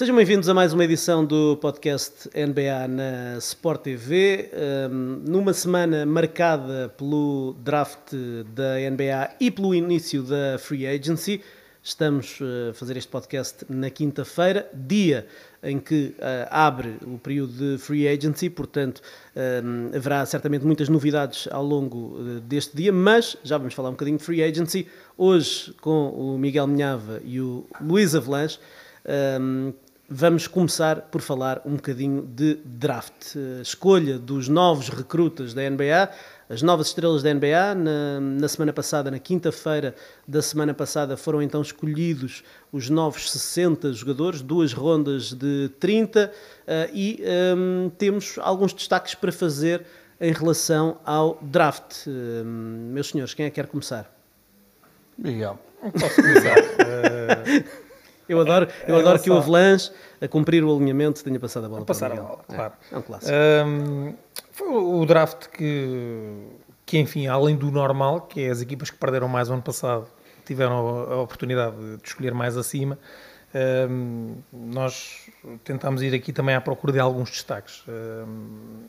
Sejam bem-vindos a mais uma edição do podcast NBA na Sport TV. Um, numa semana marcada pelo draft da NBA e pelo início da Free Agency, estamos a fazer este podcast na quinta-feira, dia em que uh, abre o período de Free Agency, portanto um, haverá certamente muitas novidades ao longo uh, deste dia, mas já vamos falar um bocadinho de Free Agency. Hoje com o Miguel Minhava e o Luís Avalanche. Um, vamos começar por falar um bocadinho de draft. Uh, escolha dos novos recrutas da NBA, as novas estrelas da NBA. Na, na semana passada, na quinta-feira da semana passada, foram então escolhidos os novos 60 jogadores, duas rondas de 30, uh, e um, temos alguns destaques para fazer em relação ao draft. Uh, meus senhores, quem é que quer começar? Miguel, posso começar. Eu adoro, eu adoro que o Avalanche, a cumprir o alinhamento, tenha passado a bola. A passar para a bola, claro. É, é um clássico. Um, foi o draft que, que, enfim, além do normal, que é as equipas que perderam mais o ano passado, tiveram a, oportunidade de escolher mais acima. Um, nós tentámos ir aqui também à procura de alguns destaques. Um,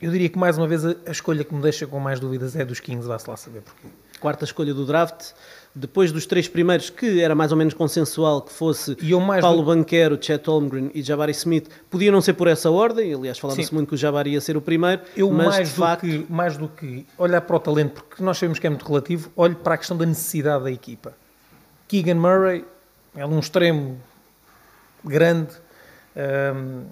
eu diria que mais uma vez a, a, escolha que me deixa com mais dúvidas é dos Kings, vá-se lá saber porquê. Quarta escolha do draft, depois dos três primeiros, que era mais ou menos consensual que fosse Paulo do... Banquero, Chet Holmgren e Jabari Smith, podia não ser por essa ordem, aliás falava-se muito que o Jabari ia ser o primeiro, eu mas mais de do facto... Que, mais do que olhar para o talento, porque nós sabemos que é muito relativo, olho para a questão da necessidade da equipa. Keegan Murray é um extremo grande, um,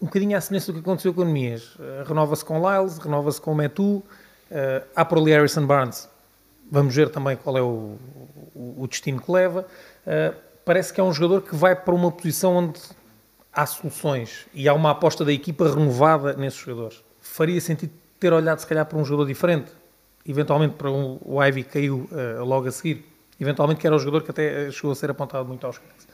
um bocadinho à semelhança do que aconteceu com o Nemias. Uh, renova-se com Lyles, renova-se com o Metu, uh, há por ali Harrison Barnes, Vamos ver também qual é o, o, destino que leva. Uh, parece que é um jogador que vai para uma posição onde há soluções e há uma aposta da equipa renovada nesses jogadores. Faria sentido ter olhado, se calhar, para um jogador diferente, eventualmente para um, o Ivy que caiu uh, logo a seguir, eventualmente que era o jogador que até chegou a ser apontado muito aos Kings.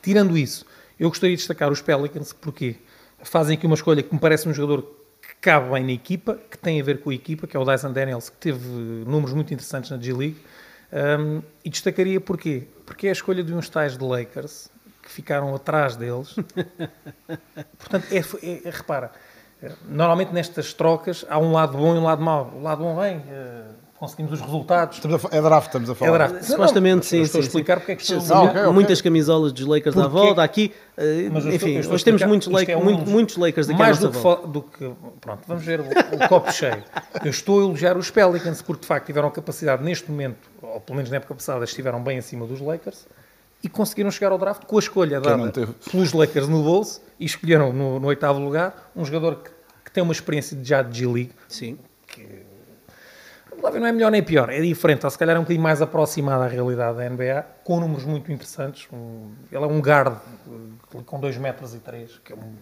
Tirando isso, eu gostaria de destacar os Pelicans, porque fazem aqui uma escolha que me parece um jogador cabe bem na equipa, que tem a ver com a equipa, que é o Dyson Daniels, que teve números muito interessantes na G-League. Um, e destacaria porquê? Porque é a escolha de uns tais de Lakers que ficaram atrás deles. Portanto, é, é, é, repara, normalmente nestas trocas há um lado bom e um lado mau. O lado bom vem, uh, conseguimos os resultados. A, é draft, estamos a falar. É draft. Supostamente, sim. Estou sim, a explicar porque é que sim. estou Sim, a okay, okay. Muitas camisolas dos Lakers Porque... à volta. Aqui, uh, enfim, estou, estou hoje temos muitos, Lakers, é um, muito, muitos Lakers daqui mais à nossa do que, volta. do que Pronto, vamos ver o, o copo cheio. Eu estou a elogiar os Pelicans porque, de facto, tiveram capacidade neste momento, ou pelo menos na época passada, estiveram bem acima dos Lakers e conseguiram chegar ao draft com a escolha dada pelos Lakers no bolso e escolheram no, no oitavo lugar um jogador que, que, tem uma experiência de já de G-League. Sim. Não é melhor nem pior, é diferente, ou se calhar é um bocadinho mais aproximado à realidade da NBA, com números muito interessantes. Ele é um guard com 2 metros e 3, que é um,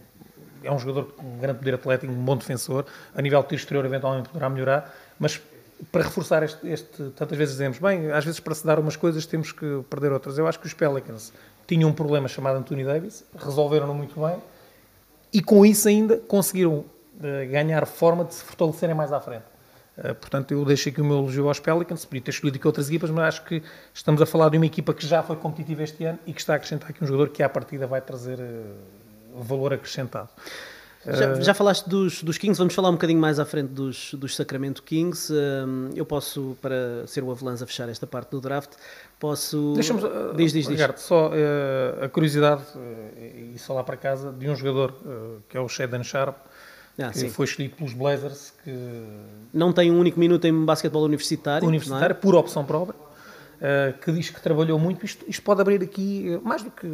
é um jogador com um grande poder atlético, um bom defensor. A nível de tiro exterior, eventualmente poderá melhorar, mas para reforçar este, este, tantas vezes dizemos, bem, às vezes para se dar umas coisas temos que perder outras. Eu acho que os Pelicans tinham um problema chamado Anthony Davis, resolveram-no muito bem e com isso ainda conseguiram uh, ganhar forma de se fortalecerem mais à frente. Uh, portanto, eu deixo aqui o meu elogio aos Pelicans, podia ter escolhido aqui outras equipas, mas acho que estamos a falar de uma equipa que já foi competitiva este ano e que está a acrescentar aqui um jogador que à partida vai trazer uh, valor acrescentado. Já, já, falaste dos, dos, Kings, vamos falar um bocadinho mais à frente dos, dos Sacramento Kings. eu posso, para ser o Avalanche a fechar esta parte do draft, posso... Deixa-me... Diz, diz, diz. Só a curiosidade, e só lá para casa, de um jogador que é o Shaden Sharp, ah, que sim. foi escolhido pelos Blazers, que... Não tem um único minuto em basquetebol universitário. Universitário, é? por opção própria. Uh, que diz que trabalhou muito. Isto, isto, pode abrir aqui, mais do que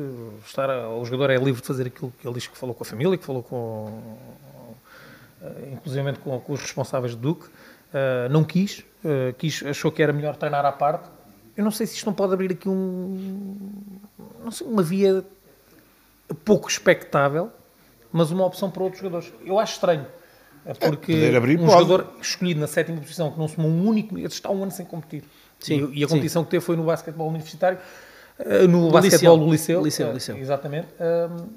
estar. O jogador é livre de fazer aquilo que ele diz que falou com a família, que falou com. Uh, inclusive com, com, os responsáveis do Duque. Uh, não quis, quis, achou que era melhor treinar à parte. Eu não sei se isto não pode abrir aqui um. Não sei, uma via pouco expectável, mas uma opção para outros jogadores. Eu acho estranho. Porque é, abrir, um pode. jogador escolhido na sétima posição, que não somou um único, está um ano sem competir. Sim, e, e a competição sim. que teve foi no basquetebol universitário, no, no basquetebol do liceu. liceu, liceu. Exatamente. Um,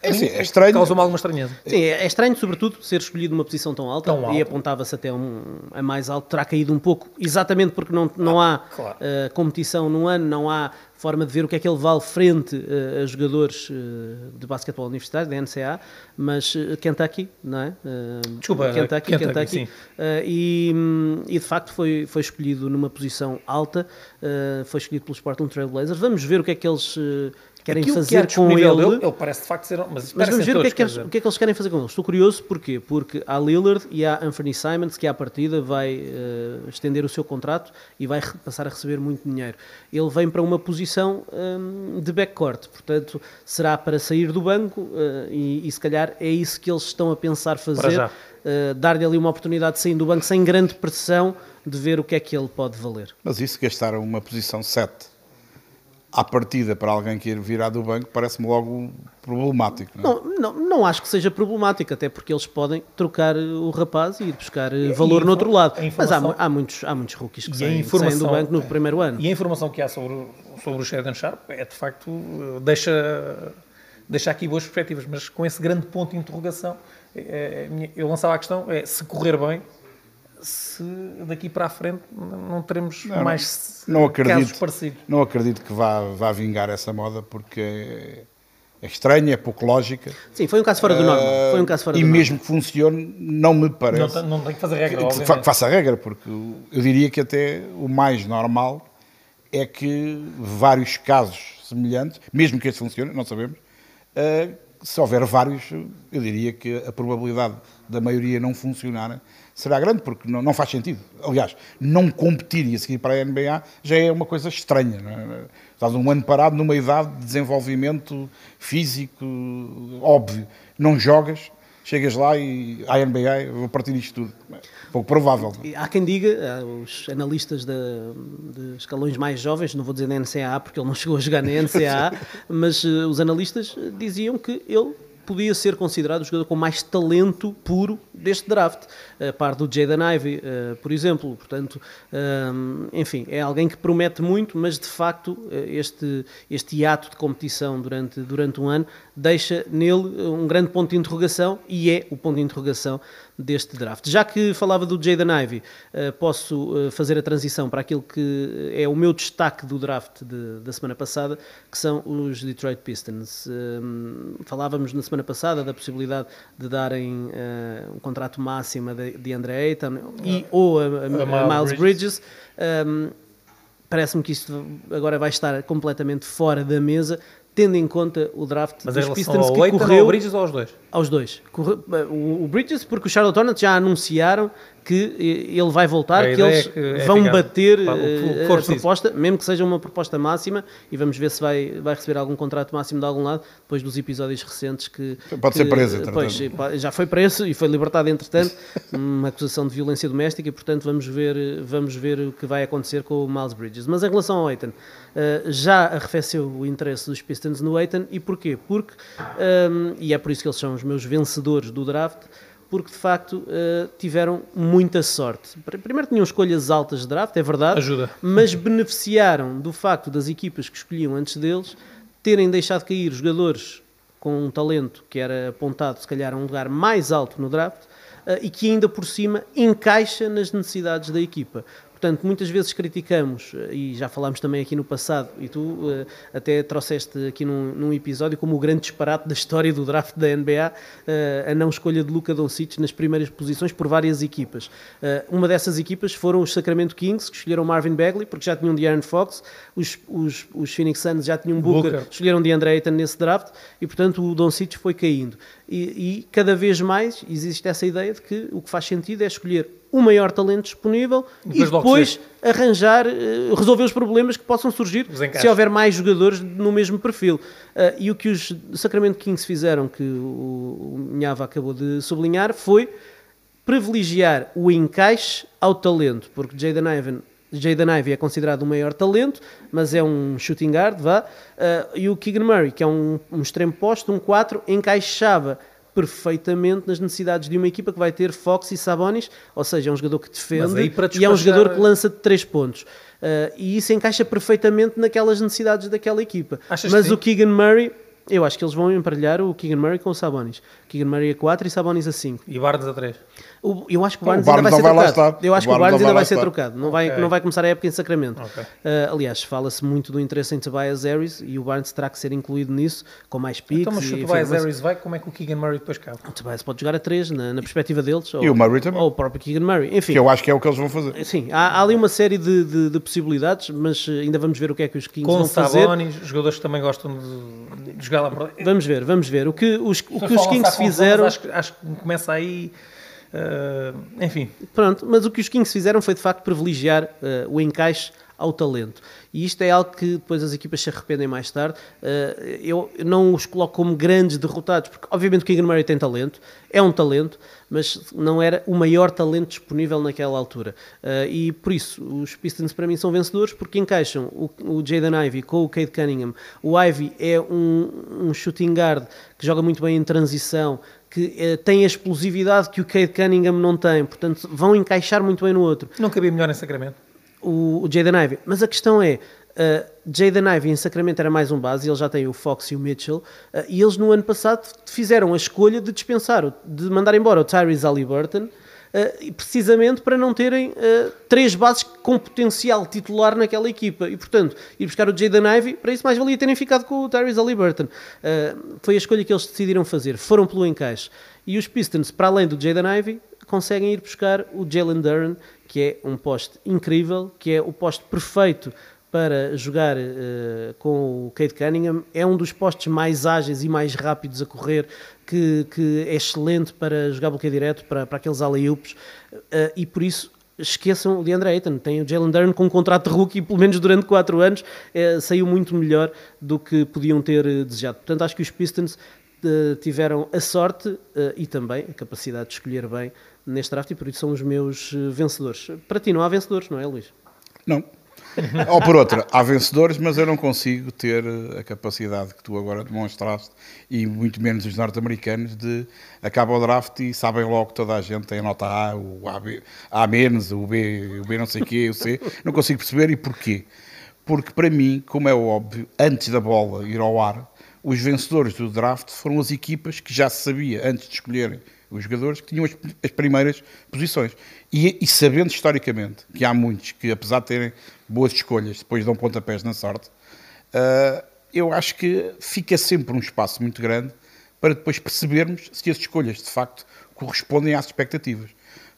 É, sim, é estranho. Causa-me alguma estranheza. Sim, é é estranho, sobretudo, ser escolhido numa posição tão alta, Tão e alta. apontava-se até um, a mais alto, terá caído um pouco, exatamente porque não, não há claro. eh, competição no ano, não há forma de ver o que é que ele vale frente eh, a jogadores eh, de basquetebol universitário, da NCAA, mas eh, Kentucky, não é? Eh, Desculpa, Kentucky, Kentucky, Kentucky. sim. Eh, e, hum, e de facto foi, foi escolhido numa posição alta, foi escolhido pelos Portland Trail Blazers. Vamos ver o que é que eles querem Aquilo que há fazer com ele. dele, ele parece de facto ser. Mas, Mas vamos ver o que, é que eles, o que é que eles querem fazer com ele. Estou curioso, porquê? Porque há Lillard e há Anthony Simons, que à partida vai eh, estender o seu contrato e vai passar a receber muito dinheiro. Ele vem para uma posição hum, de backcourt, portanto, será para sair do banco eh, e, e se calhar é isso que eles estão a pensar fazer. eh, Dar-lhe ali uma oportunidade de sair do banco sem grande pressão de ver o que é que ele pode valer. Mas isso, gastar uma posição 7 à partida para alguém que ir virar do banco, parece-me logo problemático. Não, é? Não, não, não acho que seja problemático, até porque eles podem trocar eh, o rapaz e ir buscar eh, E- valor e no outro lado. Mas há, há muitos, há muitos rookies que saem, saem do banco no primeiro ano. E a informação que há sobre, o- sobre o Shadon Sharp é de facto deixa, deixa aqui boas perspectivas, mas com esse grande ponto de interrogação, é, é, minha- eu lançava a questão: é se correr bem, se daqui para a frente não teremos Não, mais não acredito. casos parecidos. não acredito que vá, vá vingar essa moda, porque é, estranha, é pouco lógica. Sim, foi um caso fora do normal. Foi um caso fora e do normal. mesmo que funcione, não me Não, parece. tem- não tem que fazer regra, que obviamente. faça a regra, porque eu diria que até o mais normal é que vários casos semelhantes, mesmo que este funcione, não sabemos, eh, se houver vários, eu diria que a probabilidade da maioria não funcionar será grande, porque não, não faz sentido. Aliás, não competir e a seguir para a NBA já é uma coisa estranha. Não é? Estás um ano parado numa idade de desenvolvimento físico óbvio. Não jogas, chegas lá e a NBA, vou partir isto tudo. É pouco provável. não Há quem diga, há os analistas de, de escalões mais jovens, não vou dizer na NCAA porque ele não chegou a jogar na NCAA, mas eh, os analistas diziam que ele podia ser considerado o jogador com mais talento puro deste draft, a par do Jaden Ivey, eh, por exemplo. Portanto, hum, enfim, é alguém que promete muito, mas de facto eh, este, este hiato de competição durante, durante um ano deixa nele eh, um grande ponto de interrogação e é o ponto de interrogação deste draft. Já que falava do Jaden Ivey, eh, posso eh, fazer a transição para aquilo que é o meu destaque do draft de- da semana passada, que são os Detroit Pistons. Falávamos na semana passada da possibilidade de darem eh, um contrato máximo de, de Andre Ayton e ou a, a- a Miles Miles Bridges. Hum, Parece-me que isto agora vai estar completamente fora da mesa, tendo em conta o draft Mas dos Pistons ao que Aiton, correu ao Bridges ou aos dois? aos dois. Corre- O o Bridges, porque o Charlotte Hornets já anunciaram que eh, ele vai voltar, A que eles é que é vão ficar. bater Pá, o eh, a preciso. proposta, mesmo que seja uma proposta máxima, e vamos ver se vai, vai receber algum contrato máximo de algum lado, depois dos episódios recentes que... Pode que- ser preso, entretanto. Pois, eh, já foi preso e foi libertado entretanto, uma acusação de violência doméstica, e portanto vamos ver, eh, vamos ver o que vai acontecer com o Miles Bridges. Mas em relação ao Aiton, eh, já arrefeceu o interesse dos Pistons no Aiton, e porquê? Porque, ehm, e é por isso que eles são os meus vencedores do draft, porque de facto eh, tiveram muita sorte. Pr- Primeiro tinham escolhas altas de draft, é verdade, Ajuda. mas beneficiaram do facto das equipas que escolhiam antes deles terem deixado cair jogadores com um talento que era apontado, se calhar, a um lugar mais alto no draft eh, e que ainda por cima encaixa nas necessidades da equipa. Portanto, muitas vezes criticamos, eh, e já falámos também aqui no passado, e tu eh, até trouxeste aqui num, num episódio como o grande disparate da história do draft da NBA, eh, a não escolha de Luka Doncic nas primeiras posições por várias equipas. Eh, uma dessas equipas foram os Sacramento Kings, que escolheram Marvin Bagley, porque já tinham De'Aaron Fox, os, os, os Phoenix Suns já tinham Booker, Booker. escolheram DeAndre Ayton nesse draft, e portanto o Doncic foi caindo. E, e cada vez mais existe essa ideia de que o que faz sentido é escolher o maior talento disponível e Depois arranjar, eh, resolver os problemas que possam surgir se houver mais jogadores no mesmo perfil. Ah, e o que os Sacramento Kings fizeram, que o, Minhava acabou de sublinhar, foi privilegiar o encaixe ao talento, porque Jaden Ivey, Jaden Ivey é considerado o maior talento, mas é um shooting guard, vá, ah, e o Keegan Murray, que é um, um extremo posto, um 4, encaixava perfeitamente nas necessidades de uma equipa que vai ter Fox e Sabonis, ou seja, é um jogador que defende para e é um despachar- jogador que lança de 3 pontos. Ah, e isso encaixa perfeitamente naquelas necessidades daquela equipa. Achas Mas que o Keegan Murray Eu acho que eles vão emparelhar o Keegan Murray com o Sabonis. Keegan Murray a 4 e Sabonis a 5. E Barnes a 3. O- eu acho que o Não, o Barnes, ainda vai Barnes ser trocado. estar. Eu acho O que o Barnes Barnes não ainda vai vai ser trocado. Não vai, Ok. não vai começar a época em Sacramento. Ok. Ah, aliás, fala-se muito do interesse em Tobias Harris e o Barnes terá que ser incluído nisso, com mais picks. Então, mas se o Tobias Harris vai, como é que o Keegan Murray depois cabe? o Tobias pode jogar a 3 na, na perspectiva deles. E o Murray também. Ou o próprio Keegan Murray. Enfim, Que eu acho que é o que eles vão fazer. Sim, há, há ali uma série de, de- de possibilidades, mas eh, ainda vamos ver o que é que os Kings Com vão fazer. Sabonis, jogadores que também gostam de, de jogar lá Vamos ver, vamos ver. O que os, o que os Kings fizeram. acho que começa aí. Eh, enfim, Pronto, mas o que os Kings fizeram foi de facto privilegiar eh, o encaixe ao talento. E isto é algo que depois as equipas se arrependem mais tarde. Eh, eu não os coloco como grandes derrotados, porque obviamente o Keegan Murray tem talento, é um talento, mas não era o maior talento disponível naquela altura. Eh, e por isso, os Pistons para mim são vencedores, porque encaixam o, o Jaden Ivey com o Cade Cunningham. O Ivey é um, um shooting guard que joga muito bem em transição, que eh, tem a explosividade que o Cade Cunningham não tem, portanto vão encaixar muito bem no outro. não cabia melhor em Sacramento. O, o Jaden Ivey. Mas a questão é, uh, Jaden Ivey em Sacramento era mais um base, ele já tem o Fox e o Mitchell, uh, e eles no ano passado fizeram a escolha de dispensar, de mandar embora o Tyrese Halliburton, uh, e precisamente para não terem uh, três bases com potencial titular naquela equipa. E, portanto, ir buscar o Jaden Ivey, para isso mais valia terem ficado com o Tyrese Halliburton. Uh, foi a escolha que eles decidiram fazer, foram pelo encaixe. E os Pistons, para além do Jaden Ivey, conseguem ir buscar o Jalen Duran, que é um poste incrível, que é o poste perfeito para jogar eh, com o Cade Cunningham. É um dos postes mais ágeis e mais rápidos a correr, que, que é excelente para jogar bloqueio direto, para, para aqueles alley-oops, eh, e por isso esqueçam o DeAndre Ayton, tem o Jalen Duran com um contrato de rookie, pelo menos durante 4 anos, eh, saiu muito melhor do que podiam ter eh, desejado. Portanto, acho que os Pistons tiveram a sorte e também a capacidade de escolher bem neste draft e por isso são os meus vencedores. Para ti não há vencedores, não é, Luís? Não. Ou por outra, há vencedores, mas eu não consigo ter eh, a capacidade que tu agora demonstraste, e muito menos os norte-americanos, de acaba o draft e sabem logo toda a gente tem a nota A, o A, A menos, o B, o B não sei o quê, o C. Não consigo perceber e porquê. Porque para mim, como é óbvio, antes da bola ir ao ar, os vencedores do draft foram as equipas que já se sabia, antes de escolherem os jogadores, que tinham as, as primeiras posições. E, e sabendo historicamente que há muitos que, apesar de terem boas escolhas, depois dão pontapés na sorte, ah, eu acho que fica sempre um espaço muito grande para depois percebermos se as escolhas de facto correspondem às expectativas.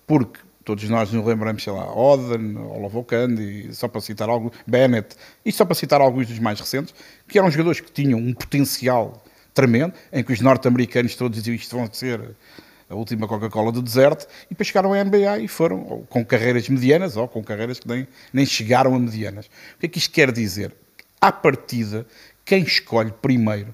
Porque todos nós nos lembramos, sei lá, Oden, Olavocandi, só para citar alguns, Bennett, e só para citar alguns dos mais recentes, que eram jogadores que tinham um potencial tremendo, em que os norte-americanos todos diziam isto vão ser a última Coca-Cola do deserto, e depois chegaram à NBA e foram com carreiras medianas ou com carreiras que nem, nem chegaram a medianas. O que é que isto quer dizer? À partida, quem escolhe primeiro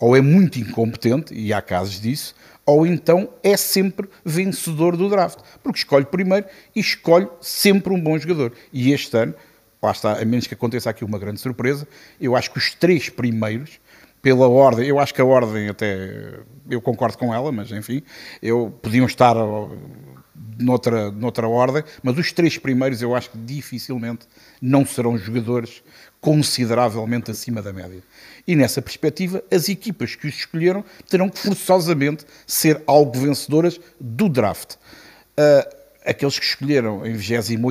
ou é muito incompetente, e há casos disso, ou então é sempre vencedor do draft, porque escolhe primeiro e escolhe sempre um bom jogador. E este ano, lá está, a menos que aconteça aqui uma grande surpresa, eu acho que os três primeiros, pela ordem, eu acho que a ordem até, eu concordo com ela, mas enfim, eu, podiam estar noutra, noutra ordem, mas os três primeiros eu acho que dificilmente não serão jogadores consideravelmente acima da média. E nessa perspectiva, as equipas que os escolheram terão que forçosamente ser algo vencedoras do draft. Ah, aqueles que escolheram em 28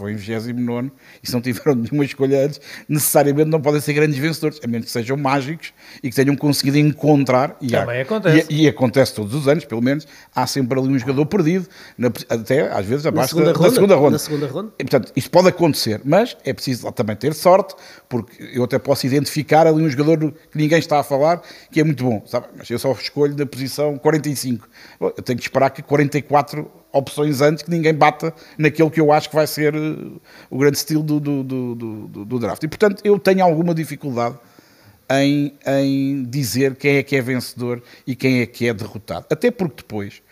ou em 29 e se não tiveram nenhuma escolha antes, necessariamente não podem ser grandes vencedores, a menos que sejam mágicos e que tenham conseguido encontrar. E, Também há- acontece. E, e acontece todos os anos, pelo menos, há sempre ali um jogador perdido, na- até às vezes abaixo segunda da, ronda? da segunda ronda. Na segunda ronda? E, portanto, isso pode acontecer, mas é preciso também ter sorte, porque eu até posso identificar ali um jogador que ninguém está a falar, que é muito bom, sabe? mas eu só escolho da posição 45. Bom, Eu tenho que esperar que 44 opções antes que ninguém bata naquele que eu acho que vai ser eh, o grande estilo do, do, do, do- draft. E, portanto, eu tenho alguma dificuldade em, em dizer quem é que é vencedor e quem é que é derrotado. Até porque depois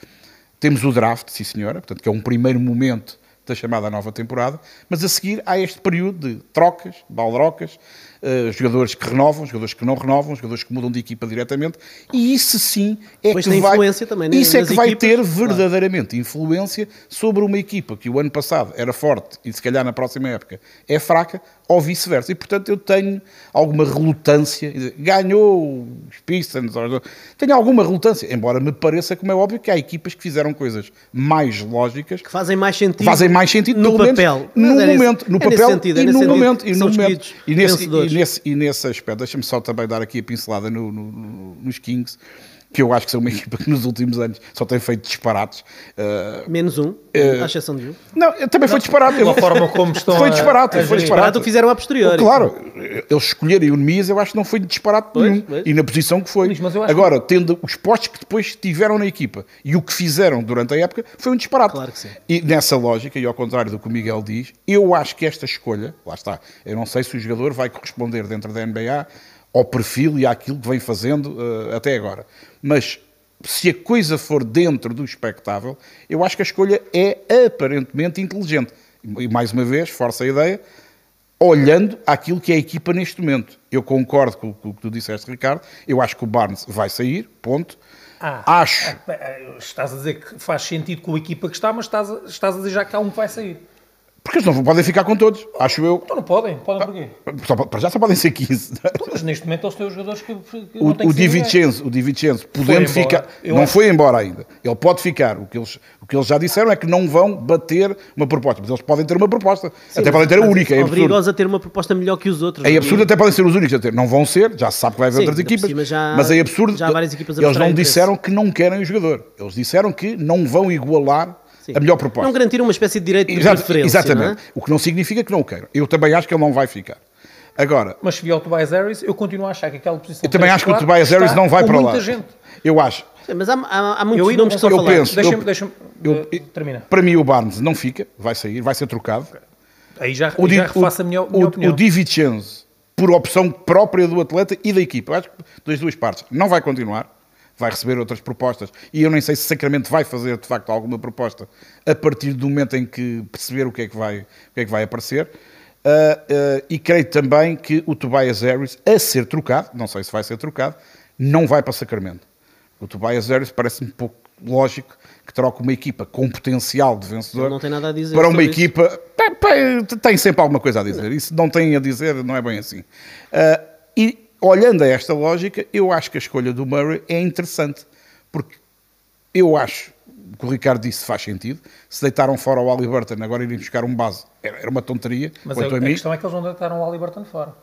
temos o draft, sim senhora, portanto, que é um primeiro momento da chamada nova temporada, mas a seguir há este período de trocas, baldrocas, uh, jogadores que renovam, jogadores que não renovam, jogadores que mudam de equipa diretamente, e isso sim é Pois que tem vai, influência também isso é que vai equipas, ter claro. verdadeiramente influência sobre uma equipa que o ano passado era forte e se calhar na próxima época é fraca, ou vice-versa. E portanto eu tenho alguma relutância, ganhou os Pistons, tenho alguma relutância, embora me pareça, como é óbvio, que há equipas que fizeram coisas mais lógicas Que fazem mais sentido. fazem mais sentido no papel. no é momento, no é papel é e nesse no momento e no momento e nesse, e, nesse, e nesse aspecto, deixa-me só também dar aqui a pincelada no- no- no- nos Kings, que eu acho que são uma equipa que nos últimos anos só tem feito disparates. Uh, Menos um, Eh, à exceção de um. não, também foi disparate. Pela forma como estão foi disparate, a foi disparate. Disparate o que fizeram a posteriori. Claro, eles escolherem o Nemias, eu acho que não foi disparate Pois, nenhum. pois. E na posição que foi. Mas eu acho Agora, tendo os postos que depois tiveram na equipa e o que fizeram durante a época, foi um disparate. Claro que sim. E nessa lógica, e ao contrário do que o Miguel diz, eu acho que esta escolha, lá está, eu não sei se o jogador vai corresponder dentro da NBA ao perfil e àquilo que vem fazendo eh, até agora. Mas se a coisa for dentro do expectável, eu acho que a escolha é aparentemente inteligente. E mais uma vez, força a ideia, olhando aquilo que é a equipa neste momento. Eu concordo com, com o que tu disseste, Ricardo. Eu acho que o Barnes vai sair, ponto. Ah, acho. ah, Estás a dizer que faz sentido com a equipa que está, mas estás a, estás a dizer já que há um que vai sair. Porque eles não podem ficar com todos, acho eu. Então não podem, podem porquê? Só, para já só podem ser 15. Então, Mas neste momento eles têm os jogadores que, que O, não têm o que o DiVincenzo, podendo embora. ficar, Eu não acho- foi embora ainda. Ele pode ficar. O que, eles, o que eles já disseram é que não vão bater uma proposta, mas eles podem ter uma proposta. até podem ter a única. É absurdo. Obrigosa a ter uma proposta melhor que os outros. É absurdo, até podem ser os únicos a ter. Não vão ser, já se sabe que vai haver Sim, outras equipas. cima já- mas é absurdo. já há várias equipas a Eles não disseram que não querem o jogador. Eles disseram que não vão igualar Sim. a melhor proposta. Não garantir uma espécie de direito de Exato- preferência. exatamente. não é? O que não significa que não o queiram. Eu também acho que ele não vai ficar. Agora, Mas se vier o Tobias Harris, eu continuo a achar que aquela posição eu também acho que o 3-4 Tobias Harris não vai para muita lá. gente. Eu acho. Sim, mas há, há, há muitos Eu nomes que são eu penso- Deixa-me, eu- deixa-me eu- uh, terminar. Para mim, o Barnes não fica, vai sair, vai ser trocado. Aí já, O, aí já refaço a minha, minha o, opinião. o Di Vincenzo, por opção própria do atleta e da equipa, eu acho que das duas partes, não vai continuar, vai receber outras propostas e eu nem sei se Sacramento vai fazer de facto alguma proposta a partir do momento em que perceber o que é que vai, o que é que vai aparecer. Ah, ah, e creio também que o Tobias Harris, a ser trocado, não sei se vai ser trocado, não vai para Sacramento. O Tobias Harris parece-me um pouco lógico que troca uma equipa com potencial de vencedor não para uma isso. equipa pá, tem sempre alguma coisa a dizer. Isso não tem a dizer, não é bem assim. Ah, e olhando a esta lógica, eu acho que a escolha do Murray é interessante, porque eu acho que o Ricardo disse faz sentido. Se deitaram fora o Halliburton, agora irem buscar um base, era uma tonteria. Mas a, a a mim. questão é que eles não deitaram o Halliburton fora.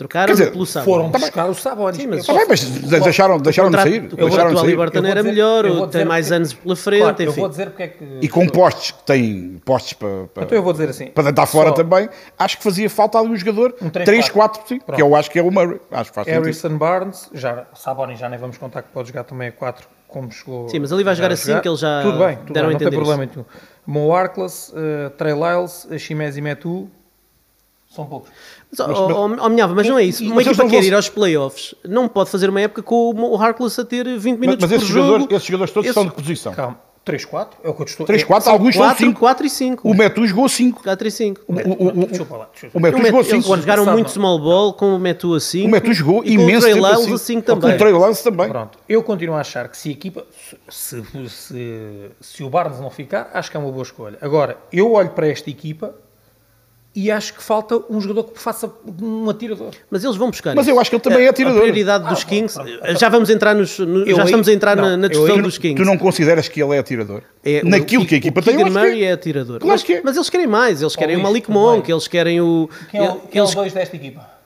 Trocaram Quer dizer, pelo Sabonis. Foram buscar o Sabonis. Sim, mas- Eu Tá bem, mas deixaram, deixaram de sair. do Deixaram contrato de sair. Eu vou era melhor, eu vou tem dizer mais porque- anos pela frente, Claro, eu enfim. vou dizer porque é que... E com postes que têm postes para, para, Então eu vou dizer assim. para deitar fora só também, acho que fazia falta ali um jogador Um 3-4. 3-4, sim, que eu acho que é o Murray. Acho que faz sentido. Harrison Barnes, já, Sabonis já nem vamos contar que pode jogar também a 4, como chegou. Sim, mas ali vai jogar a assim, que ele já Tudo bem, tudo deram bem, a não tem entender problema nenhum. Mo Arclas, uh, Trey Lyles, Chimés e Metu, são poucos. Mas, oh, oh, oh, Minhava, mas não é isso. E- Uma mas equipa não que quer vão- ir aos playoffs não pode fazer uma época com o Harkless a ter 20 Mas, minutos mas esses, por jogo. jogadores, esses jogadores todos Esse- são de posição. Calma, 3, 4? É o que eu estou 3, 4, alguns são 4, 5. 4 e 5. O Metu jogou 5. 4 e 5. O, o, o, o Metu O jogou Metu, eles 5. jogaram muito small ball com o Metu a 5. O Metu jogou e com imenso o Trey tempo assim. a 5 Com também. o Trey Lance também. Pronto, eu continuo a achar que se a equipa, se, se, se, se o Barnes não ficar, acho que é uma boa escolha. Agora, eu olho para esta equipa e acho que falta um jogador que faça um atirador. Mas eles vão buscar Mas isso. eu acho que ele também é atirador. A prioridade dos Ah, Kings, pronto. já vamos entrar nos, no- Eu já estamos a entrar não, na, na eu discussão aí- dos Kings. Tu não consideras que ele é atirador? É, o- Naquilo o- que a equipa o tem, eu Keegan Murray é. é atirador. Claro mas, que é. mas eles querem mais, eles querem o Luís, Malik Monk, eles querem o. Quem é, o- quem é eles, os dois desta equipa?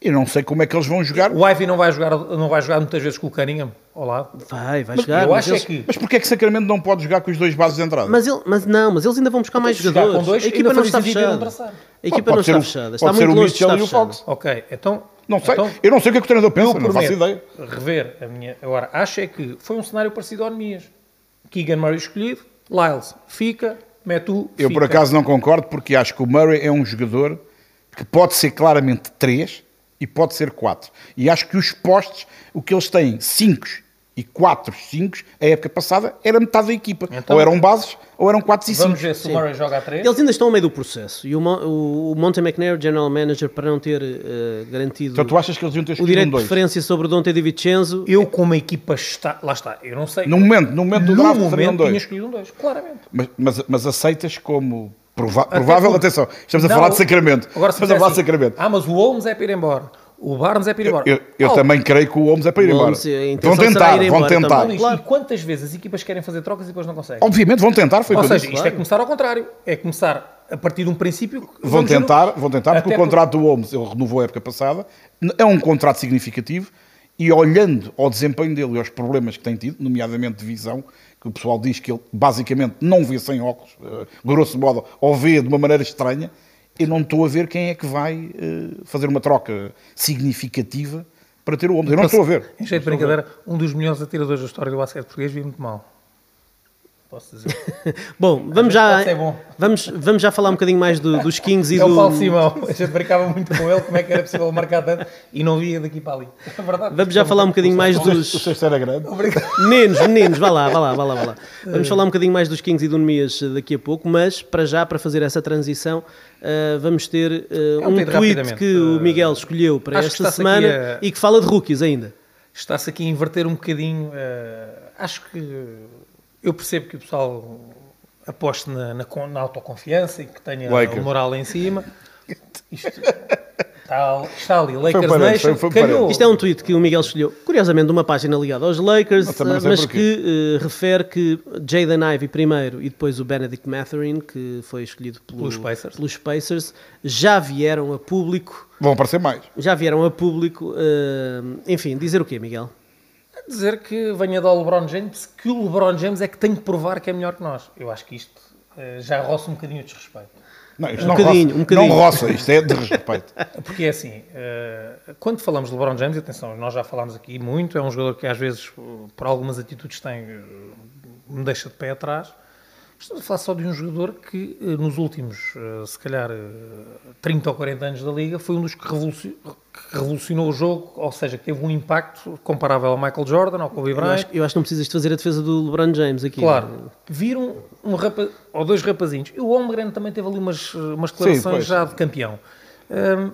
Eu não sei como é que eles vão jogar. O Ivy não vai jogar, não vai jogar muitas vezes com o Cunningham ao lado. Vai, vai jogar. eu mas acho eles- é que Mas porquê é que Sacramento não pode jogar com os dois bases de entrada? Mas, ele, mas não, mas eles ainda vão buscar mais se jogar jogadores. com dois, a equipa não está fechada. A equipa Pode não está o- fechada. Está ser muito o longe de estar e o fechada. Fox. Ok, então. Não sei. então, eu não sei o que é que o treinador pensa, eu não faço ideia. rever a minha. Agora, acho é que foi um cenário parecido ao Nemias. Keegan Murray escolhido, Lyles fica, Metu Eu, por acaso, não concordo, porque acho que o Murray é um jogador que pode ser claramente 3 e pode ser 4. E acho que os postes, o que eles têm 5 E 4, 5, a época passada, era metade da equipa. Então- ou eram bases, ou eram 4 e 5. Vamos ver se o Murray joga a 3. Eles ainda estão ao meio do processo. E o, o, o Monte McNair, General Manager, para não ter eh, garantido Então tu achas que eles iam ter o direito um de 2? preferência sobre o Dante Di Vincenzo, Eu, como a equipa está. Lá está, eu não sei. No momento, no momento do no draft, seriam momento tinha dois. escolhido um 2, claramente. Mas, mas, mas aceitas como prova- provável, porque- atenção, estamos a Não, falar de Sacramento. Agora, se estamos a falar de Sacramento. Ah, mas o Holmes é para ir embora. O Barnes é para ir embora. Eu, eu Oh, também creio que o Holmes é para ir embora. Holmes, Vão tentar, ir vão embora tentar. também. Claro. E quantas vezes as equipas querem fazer trocas e depois não conseguem? Obviamente vão tentar, foi o Ou seja, isto é começar ao contrário. É começar a partir de um princípio. que Vão tentar, vão tentar, porque Até o contrato do Holmes ele renovou a época passada, é um contrato significativo e olhando ao desempenho dele e aos problemas que tem tido, nomeadamente de visão, que o pessoal diz que ele basicamente não vê sem óculos, eh, grosso modo, ou vê de uma maneira estranha, eu não estou a ver quem é que vai eh, fazer uma troca significativa para ter o Holmes. Eu não estou a ver. Em jeito de brincadeira, um dos melhores atiradores da história do basquete português vive muito mal. Posso dizer. Bom, vamos já, bom. vamos, vamos já falar um bocadinho mais do- dos Kings e É o do. Paulo Simão. A gente brincava muito com ele, como é que era possível marcar tanto e não via daqui para ali. É verdade. Vamos já falar um bocadinho mais O dos. sexto era grande. Meninos, meninos, vá lá, vá lá, vá lá, vá lá. Vamos falar um bocadinho mais dos Kings e do Nemias eh, daqui a pouco, mas para já, para fazer essa transição, eh, vamos ter eh, um um tweet que o Miguel escolheu para acho esta semana a- e que fala de rookies ainda. Está-se aqui a inverter um bocadinho. eh, acho que eu percebo que o pessoal aposte na, na, na autoconfiança e que tenha Lakers. o moral em cima. Isto está, está ali, Lakers parede, Nation, foi- foi parede. Isto é um tweet que o Miguel escolheu, curiosamente, de uma página ligada aos Lakers, Mas porquê. que eh, refere que Jaden Ivey primeiro e depois o Benedict Mathurin, que foi escolhido pelo- Pelos Pacers. pelos Pacers, já vieram a público, Vão aparecer mais. já vieram a público, eh, enfim, dizer o quê, Miguel? Dizer que venha do LeBron James, que o LeBron James é que tem que provar que é melhor que nós. Eu acho que isto eh, já roça um bocadinho de desrespeito. Não, isto Um não bocadinho, roça. um bocadinho. Não roça, isto é de respeito. Porque é assim, eh, quando falamos de LeBron James, e atenção, nós já falámos aqui muito, é um jogador que às vezes, por algumas atitudes tem, eh, me deixa de pé atrás. Estamos a falar só de um jogador que eh, nos últimos, eh, se calhar, eh, 30 ou 40 anos da Liga, foi um dos que revoluci- que revolucionou o jogo, ou seja, que teve um impacto comparável ao Michael Jordan, ao Kobe Eu Bryant. acho, eu acho que não precisas de fazer a defesa do LeBron James aqui. Claro, viram um rapa, ou dois rapazinhos. O Holmgren também teve ali umas, umas declarações já de campeão. Hum,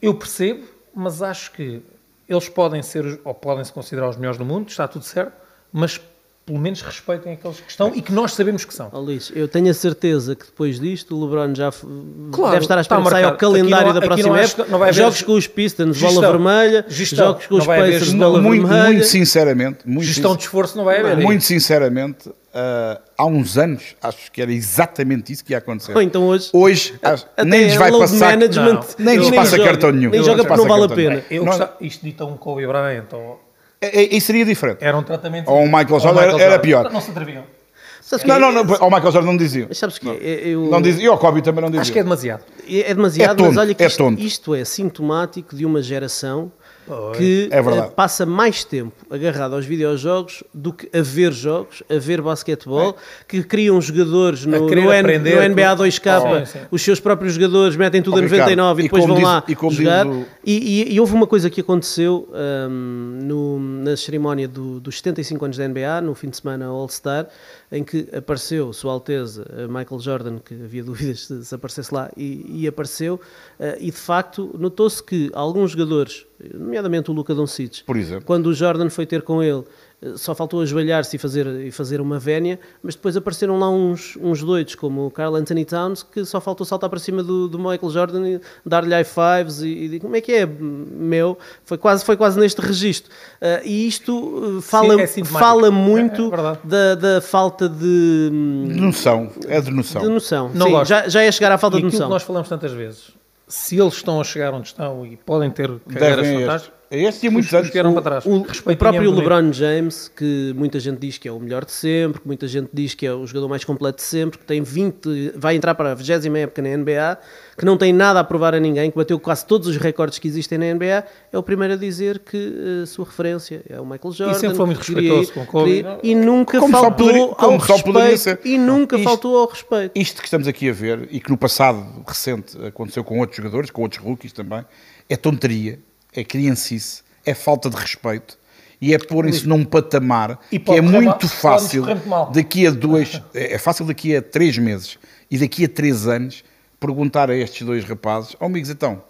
eu percebo, mas acho que eles podem ser, ou podem se considerar os melhores do mundo, está tudo certo, mas pelo menos respeitem aqueles que estão e que nós sabemos que são. Luís, eu tenho a certeza que depois disto o LeBron já Claro, deve estar à espera está que saia o marcado. Aqui calendário há- da próxima época. não vai haver jogos com os Pistons, bola gestão. vermelha, Gestão. jogos com os Pacers, bola muito, vermelha. muito sinceramente, muito, Gestão sin- de esforço não vai haver. muito sinceramente, ah, há uns anos, acho que era exatamente isso que ia acontecer. Ou então hoje, Hoje, acho- nem lhes vai passar. management, Não. Nem lhes passa cartão nenhum. Nem joga porque não vale a pena. isto dita um Kobe Bryant, ou É- é- Isso seria diferente. era um tratamento... Ou um Michael Jordan era- era pior. Não se atreviam. Sabes Não, que- não, não, ao Michael Jordan não diziam. Mas sabes que eu, Não dizia, e ao Kobe também não dizia. Acho que é demasiado. é demasiado, É tonto, mas olha que é isto, isto é sintomático de uma geração Que É eh, passa mais tempo agarrado aos videojogos do que a ver jogos, a ver basquetebol, que criam jogadores no, no, no NBA com- 2K, Sim, sim. os seus próprios jogadores metem tudo Ó, a 99 e e depois vão diz- lá e jogar. o- E, e- e houve uma coisa que aconteceu hum, no- na cerimónia do- dos 75 anos da NBA, no fim de semana All-Star, em que apareceu Sua Alteza eh, Michael Jordan, que havia dúvidas se, se aparecesse lá, e, e apareceu, eh, e de facto notou-se que alguns jogadores, nomeadamente o Luka Doncic, quando o Jordan foi ter com ele, eh, só faltou ajoelhar-se e fazer, e fazer uma vénia, mas depois apareceram lá uns, uns doidos, como o Carl Anthony Towns, que só faltou saltar para cima do, do Michael Jordan e dar-lhe high fives e, e dizer, como é que é, meu? Foi quase, foi quase neste registro. Ah, e isto eh, fala, é sintomático. fala É- é muito verdade. da, da falta de, De noção, é de noção. de noção. Não Sim, gosto. já, já é chegar à falta E de aquilo noção. que nós falamos tantas vezes, se eles estão a chegar onde estão e podem ter carreiras fantásticas, este tinha os, muitos os anos. que eram para trás. O, o próprio é. LeBron James, que muita gente diz que é o melhor de sempre, que muita gente diz que é o jogador mais completo de sempre, que tem 20, vai entrar para a 20 época na NBA, que não tem nada a provar a ninguém, que bateu quase todos os recordes que existem na NBA, é o primeiro a dizer que a sua referência é o Michael Jordan. sempre foi muito respeitoso com Kobe. E nunca Como faltou poderia- ao como só poderia respeito. ser. E nunca Isto- faltou ao respeito. Isto que estamos aqui a ver, e que no passado recente aconteceu com outros jogadores, com outros rookies também, é tonteria, é criancice, é falta de respeito. e é porem-se num patamar E que é muito fácil daqui a dois, é é fácil daqui a três meses e daqui a três anos perguntar a estes dois rapazes, ó amigos, então,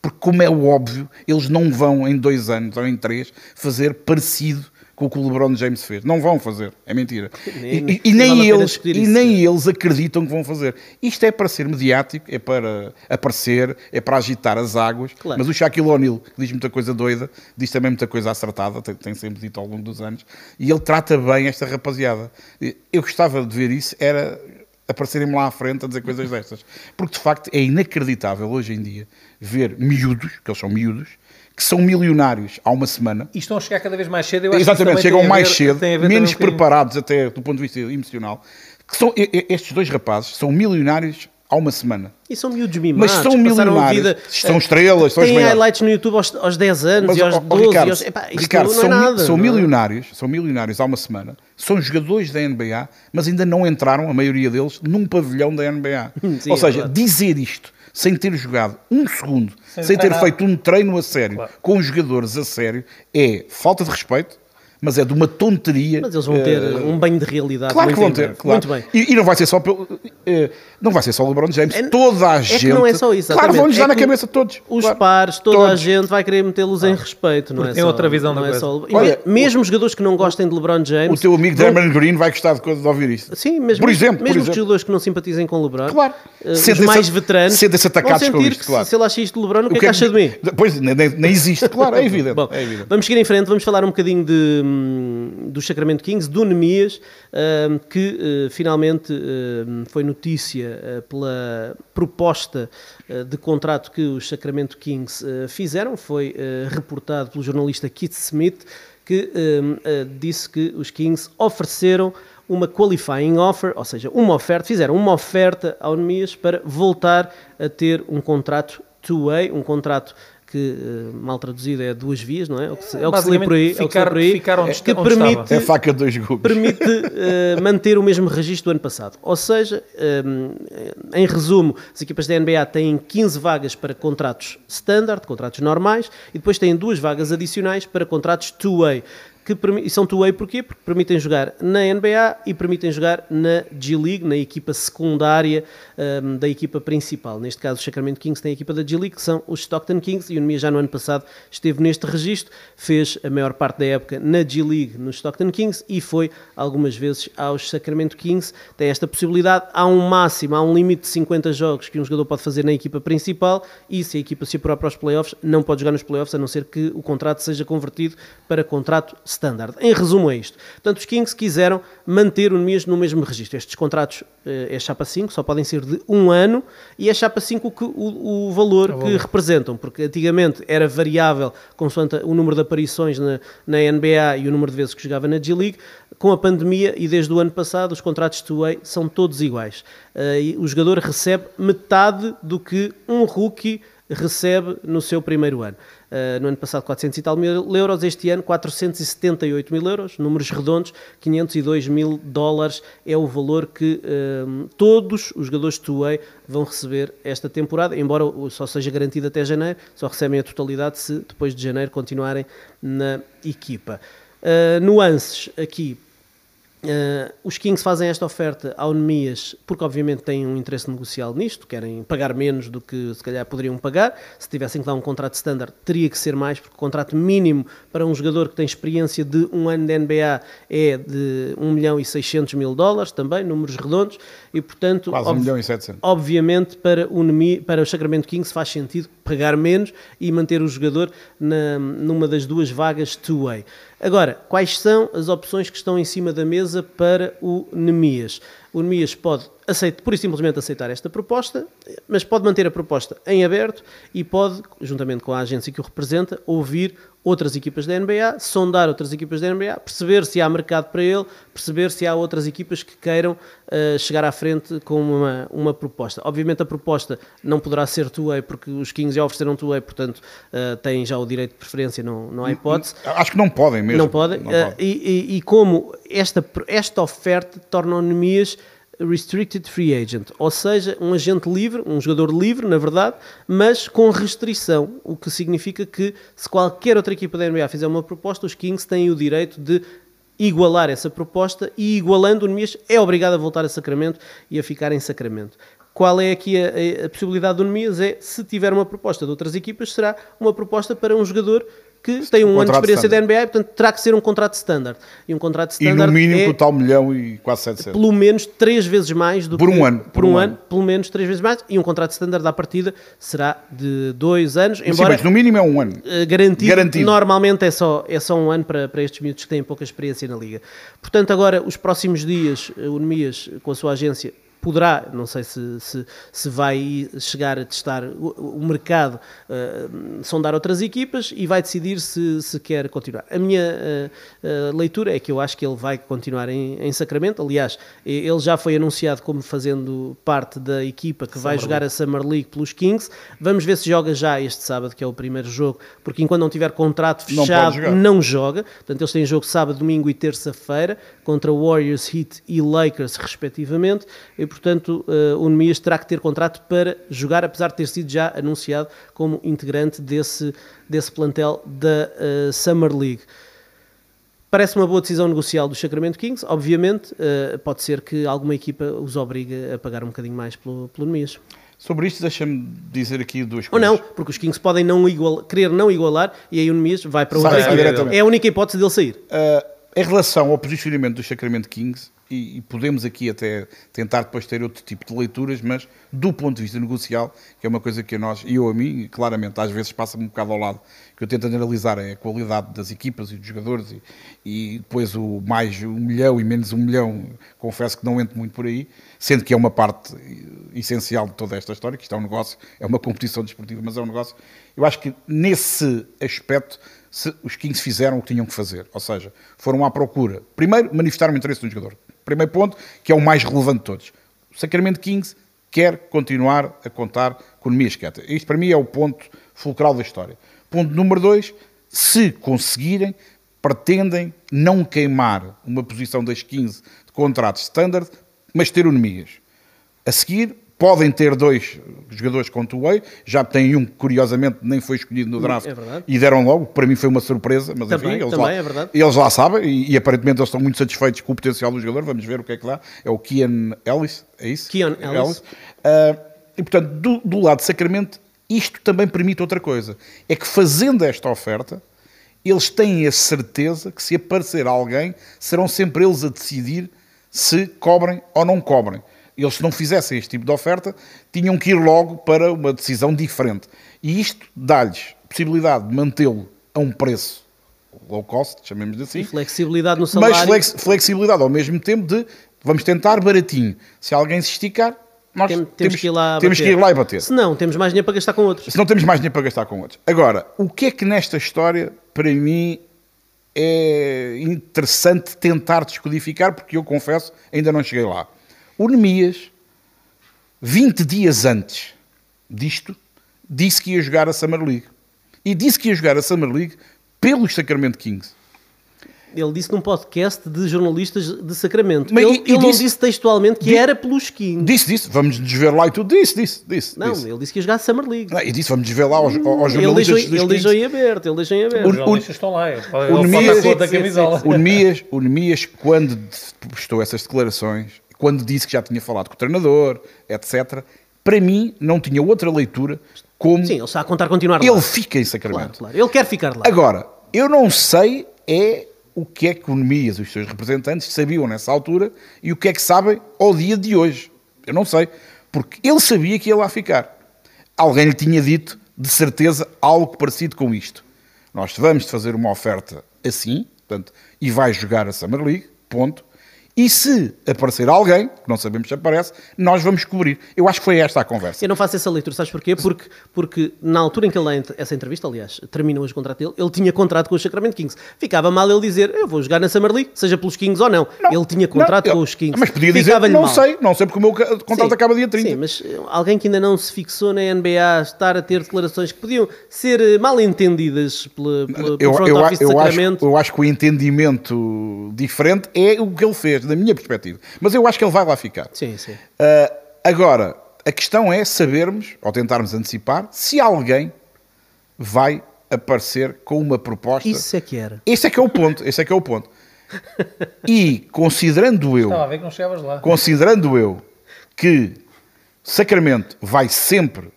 porque como é óbvio, eles não vão em dois anos ou em três fazer parecido com o que o LeBron James fez. Não vão fazer, é mentira. E, e- e nem eles, e isso. nem eles acreditam que vão fazer. Isto é para ser mediático, é para aparecer, é para agitar as águas. Claro. Mas o Shaquille O'Neal, que diz muita coisa doida, diz também muita coisa acertada, tem, tem sempre dito ao longo dos anos, e ele trata bem esta rapaziada. Eu gostava de ver isso, era aparecerem-me lá à frente a dizer coisas destas. Porque de facto é inacreditável hoje em dia ver miúdos, que eles são miúdos, que são milionários há uma semana, E estão a chegar cada vez mais cedo. Eu acho que Exatamente, também chegam mais ver- cedo, menos preparados até do ponto de vista emocional. Que são, estes dois rapazes são milionários há uma semana. E são miúdos mimados. Mas são que milionários, vida, são estrelas, são os Têm maiores. highlights no YouTube aos, aos 10 anos Mas, e aos ó, ó, 12 Ricardo, e aos... Epá, Ricardo, não, são, é nada. são não é? milionários, são milionários há uma semana, são jogadores da NBA, mas ainda não entraram, a maioria deles, num pavilhão da NBA. Sim, Ou é seja, verdade. dizer isto sem ter jogado um segundo, Sem sem, ter feito um treino a sério, Claro. com os jogadores a sério, é falta de respeito, mas é de uma tonteria. Mas eles vão ter eh, um banho de realidade Claro muito que vão ter, claro. Muito bem. E, e não vai ser só pelo, eh, não vai ser só o LeBron James, É- toda a é que gente. não é só isso, Claro, exatamente. vão-lhes É dar na que cabeça todos. Os claro. pares, toda a Todos. gente vai querer metê-los em respeito, não é tem só, outra visão não da é coisa. só- Olha, me- mesmo jogadores que não gostem de LeBron O James... teu amigo Draymond Green vai gostar de, de ouvir isto. Sim, mas por mesmo, exemplo, mesmo por os exemplo. jogadores que não simpatizem com o LeBron, Claro. eh, os mais veteranos, sentem-se vão atacados com isto, que claro. se, se ele acha isto de LeBron, o que, é O que acha de mim? Pois, nem, nem- existe, claro, é evidente. Bom, é vamos seguir em frente, vamos falar um bocadinho de, hum, do Sacramento Kings, do Nemias, hum, que eh, finalmente hum, foi notícia pela proposta eh, de contrato que os Sacramento Kings eh, fizeram, foi eh, reportado pelo jornalista Keith Smith, que eh, disse que os Kings ofereceram uma qualifying offer, ou seja, uma oferta, fizeram uma oferta ao Nemias para voltar a ter um contrato two-way, um contrato que, eh, mal traduzido, é duas vias, não é? É o que se, é o que se lê por aí. é o que se lê Ficar, por aí ficar onde, que onde permite, estava. É faca de dois gumes. permite eh, manter o mesmo registro do ano passado. Ou seja, eh, em resumo, as equipas da NBA têm 15 vagas para contratos standard, contratos normais, e depois têm duas vagas adicionais para contratos two-way. Que são two-way porquê? Porque permitem jogar na NBA e permitem jogar na G-League, na equipa secundária ehm, da equipa principal. Neste caso, o Sacramento Kings tem a equipa da G-League, que são os Stockton Kings, e o Nemia já no ano passado esteve neste registro, fez a maior parte da época na G-League nos Stockton Kings e foi algumas vezes aos Sacramento Kings. Tem esta possibilidade, há um máximo, há um limite de 50 jogos que um jogador pode fazer na equipa principal e se a equipa se apurar para os playoffs, não pode jogar nos playoffs a não ser que o contrato seja convertido para contrato standard. Em resumo é isto. Portanto, os Kings quiseram manter o Nemias no mesmo registro. Estes contratos eh, é chapa 5, só podem ser de um ano e é chapa 5 o, que- o, o valor que representam, porque antigamente era variável consoante o número de aparições na, na NBA e o número de vezes que jogava na G-League. Com a pandemia e desde o ano passado, os contratos two-way são todos iguais. E o jogador recebe metade do que um rookie recebe no seu primeiro ano. Uh, no ano passado 400 e tal mil euros, este ano 478 mil euros, números redondos, 502 mil dólares é o valor que um, todos os jogadores de two-way vão receber esta temporada, embora só seja garantido até janeiro, só recebem a totalidade se depois de janeiro continuarem na equipa. Uh, nuances aqui, Uh, os Kings fazem esta oferta ao Nemias porque obviamente têm um interesse negocial nisto, querem pagar menos do que se calhar poderiam pagar. Se tivessem que dar um contrato standard, teria que ser mais, porque o contrato mínimo para um jogador que tem experiência de um ano de NBA é de 1 milhão e 600 mil dólares, também, números redondos, e portanto, Quase 1 ob- milhão e 700. obviamente para o, Nemi, para o Sacramento Kings faz sentido pagar menos e manter o jogador na, numa das duas vagas two-way. Agora, quais são as opções que estão em cima da mesa para o Nemias? O Nemias pode aceitar, pura e simplesmente aceitar esta proposta, mas pode manter a proposta em aberto e pode, juntamente com a agência que o representa, ouvir outras equipas da NBA, sondar outras equipas da NBA, perceber se há mercado para ele, perceber se há outras equipas que queiram uh, chegar à frente com uma, uma proposta. Obviamente a proposta não poderá ser two-way, porque os Kings já ofereceram two-way, portanto uh, têm já o direito de preferência, não, não há hipótese. Acho que não podem mesmo. Não podem. Não Uh, podem. e, e- e como esta, esta oferta torna o Nemias Restricted Free Agent, ou seja, um agente livre, um jogador livre, na verdade, mas com restrição, o que significa que se qualquer outra equipa da NBA fizer uma proposta, os Kings têm o direito de igualar essa proposta e igualando o Nemias é obrigado a voltar a Sacramento e a ficar em Sacramento. Qual é aqui a, a, possibilidade do Nemias? É, se tiver uma proposta de outras equipas, será uma proposta para um jogador que tem um, ano de experiência da NBA, portanto terá que ser um contrato standard. E um contrato standard E no mínimo é, tal milhão e quase 700. pelo menos três vezes mais do Por que um ano, por, por um, um ano, ano. pelo menos três vezes mais e um contrato standard à partida será de dois anos, Sim, embora mas no mínimo é um ano. eh, garantido, Garantido. normalmente é só, é só um ano para, para estes miúdos que têm pouca experiência na liga. Portanto, agora, os próximos dias, eh, o Nemias, com a sua agência, poderá, não sei se, se, se vai chegar a testar o, o mercado, eh, sondar outras equipas e vai decidir se, se quer continuar. A minha eh, eh, leitura é que eu acho que ele vai continuar em, em Sacramento. Aliás, ele já foi anunciado como fazendo parte da equipa que vai jogar a Summer League pelos Kings. Vamos ver se joga já este sábado, que é o primeiro jogo, porque enquanto não tiver contrato Não fechado, jogar. não joga. Portanto, eles têm jogo sábado, domingo e terça-feira contra Warriors, Heat e Lakers, respectivamente. E, portanto, eh, o Nemias terá que ter contrato para jogar, apesar de ter sido já anunciado como integrante desse, desse plantel da eh, Summer League. Parece uma boa decisão negocial do Sacramento Kings. Obviamente, eh, pode ser que alguma equipa os obrigue a pagar um bocadinho mais pelo, pelo Nemias. Sobre isto, deixa-me dizer aqui duas Ou coisas. não, porque os Kings podem não igual, querer não igualar e aí o Nemias vai para outra equipa. É a única hipótese dele sair. Uh, em relação ao posicionamento do Sacramento Kings, e, e podemos aqui até tentar depois ter outro tipo de leituras, mas do ponto de vista negocial, que é uma coisa que a nós, e eu a mim, claramente, às vezes passa-me um bocado ao lado, que eu tento analisar é a qualidade das equipas e dos jogadores, e, e depois o mais um milhão e menos um milhão, confesso que não entro muito por aí, sendo que é uma parte essencial de toda esta história, que isto é um negócio, é uma competição desportiva, mas é um negócio. Eu acho que nesse aspecto se os Kings fizeram o que tinham que fazer, ou seja, foram à procura. Primeiro, manifestaram o interesse no jogador. Primeiro ponto, que é o mais relevante de todos. O Sacramento Kings quer continuar a contar com o. Isto para mim é o ponto fulcral da história. Ponto número dois, se conseguirem, pretendem não queimar uma posição das 15 de contrato standard, mas ter o Nemias. A seguir, podem ter dois jogadores com two-way, já têm um que curiosamente nem foi escolhido no draft é e deram logo, para mim foi uma surpresa, mas Também, enfim, eles, também, lá, é eles lá sabem e, e aparentemente eles estão muito satisfeitos com o potencial do jogador, vamos ver o que é que dá, é o Kian Ellis, é isso? Keon Ellis. Ah, e portanto, do, do lado de Sacramento, isto também permite outra coisa, é que fazendo esta oferta, eles têm a certeza que se aparecer alguém, serão sempre eles a decidir se cobrem ou não cobrem. Eles, se não fizessem este tipo de oferta, tinham que ir logo para uma decisão diferente. E isto dá-lhes possibilidade de mantê-lo a um preço low cost, chamemos de assim, E flexibilidade no salário. mas flex- flexibilidade ao mesmo tempo de vamos tentar baratinho. Se alguém se esticar, nós Tem- temos, temos, que ir lá temos que ir lá e bater. Se não, temos mais dinheiro para gastar com outros. Se não temos mais dinheiro para gastar com outros. Agora, o que é que nesta história, para mim, é interessante tentar descodificar, porque eu confesso, ainda não cheguei lá. O Nemias, 20 dias antes disto, disse que ia jogar a Summer League. E disse que ia jogar a Summer League pelos Sacramento Kings. Ele disse num podcast de jornalistas de Sacramento. Mas ele ele não disse- disse textualmente que di- era pelos Kings. Disse, disse, vamos lá e tudo. Disse, disse, disse. Não, disse. ele disse que ia jogar Summer League. Ah, E disse, vamos lá aos, aos ele jornalistas deixou, dos ele deixou em aberto, ele deixou em aberto. Os jornalistas estão lá. Ele a. O Nemias, o Nemias, quando postou essas declarações, quando disse que já tinha falado com o treinador, etc., para mim não tinha outra leitura como Sim, ele está a contar continuar lá. ele fica em claro, Sacramento. claro. Ele quer ficar lá. Agora, eu não sei é o que é que o Nemias, os seus representantes, sabiam nessa altura e o que é que sabem ao dia de hoje. Eu não sei. Porque ele sabia que ia lá ficar. Alguém lhe tinha dito, de certeza, algo parecido com isto. Nós vamos fazer uma oferta assim, portanto, e vai jogar a Summer League, ponto. E se aparecer alguém, que não sabemos se aparece, nós vamos cobrir. Eu acho que foi esta a conversa. Eu não faço essa leitura, sabes porquê? Porque, porque na altura em que ele dá essa entrevista, aliás, terminou hoje o contrato dele, ele tinha contrato com os Sacramento Kings. Ficava mal ele dizer, eu vou jogar na Summer League, seja pelos Kings ou não. ele tinha contrato Não, com os Kings. Mas podia dizer, não mal. sei, não sei porque o meu contrato Sim, acaba dia 30. Sim, mas eh, alguém que ainda não se fixou na NBA estar a ter declarações que podiam ser eh, mal entendidas pela, pela, pelo eu, front eu, office de eu, acho, Sacramento. eu acho que o entendimento diferente é o que ele fez. Podcast, da minha perspectiva. Mas eu acho que ele vai lá ficar. Sim, sim. Uh, agora, a questão é sabermos, ou tentarmos antecipar, se alguém vai aparecer com uma proposta. Isso é que era. Esse é que é o ponto. Esse é que é o ponto. E considerando eu, Estava a ver que não chegavas lá. considerando eu que Sacramento vai sempre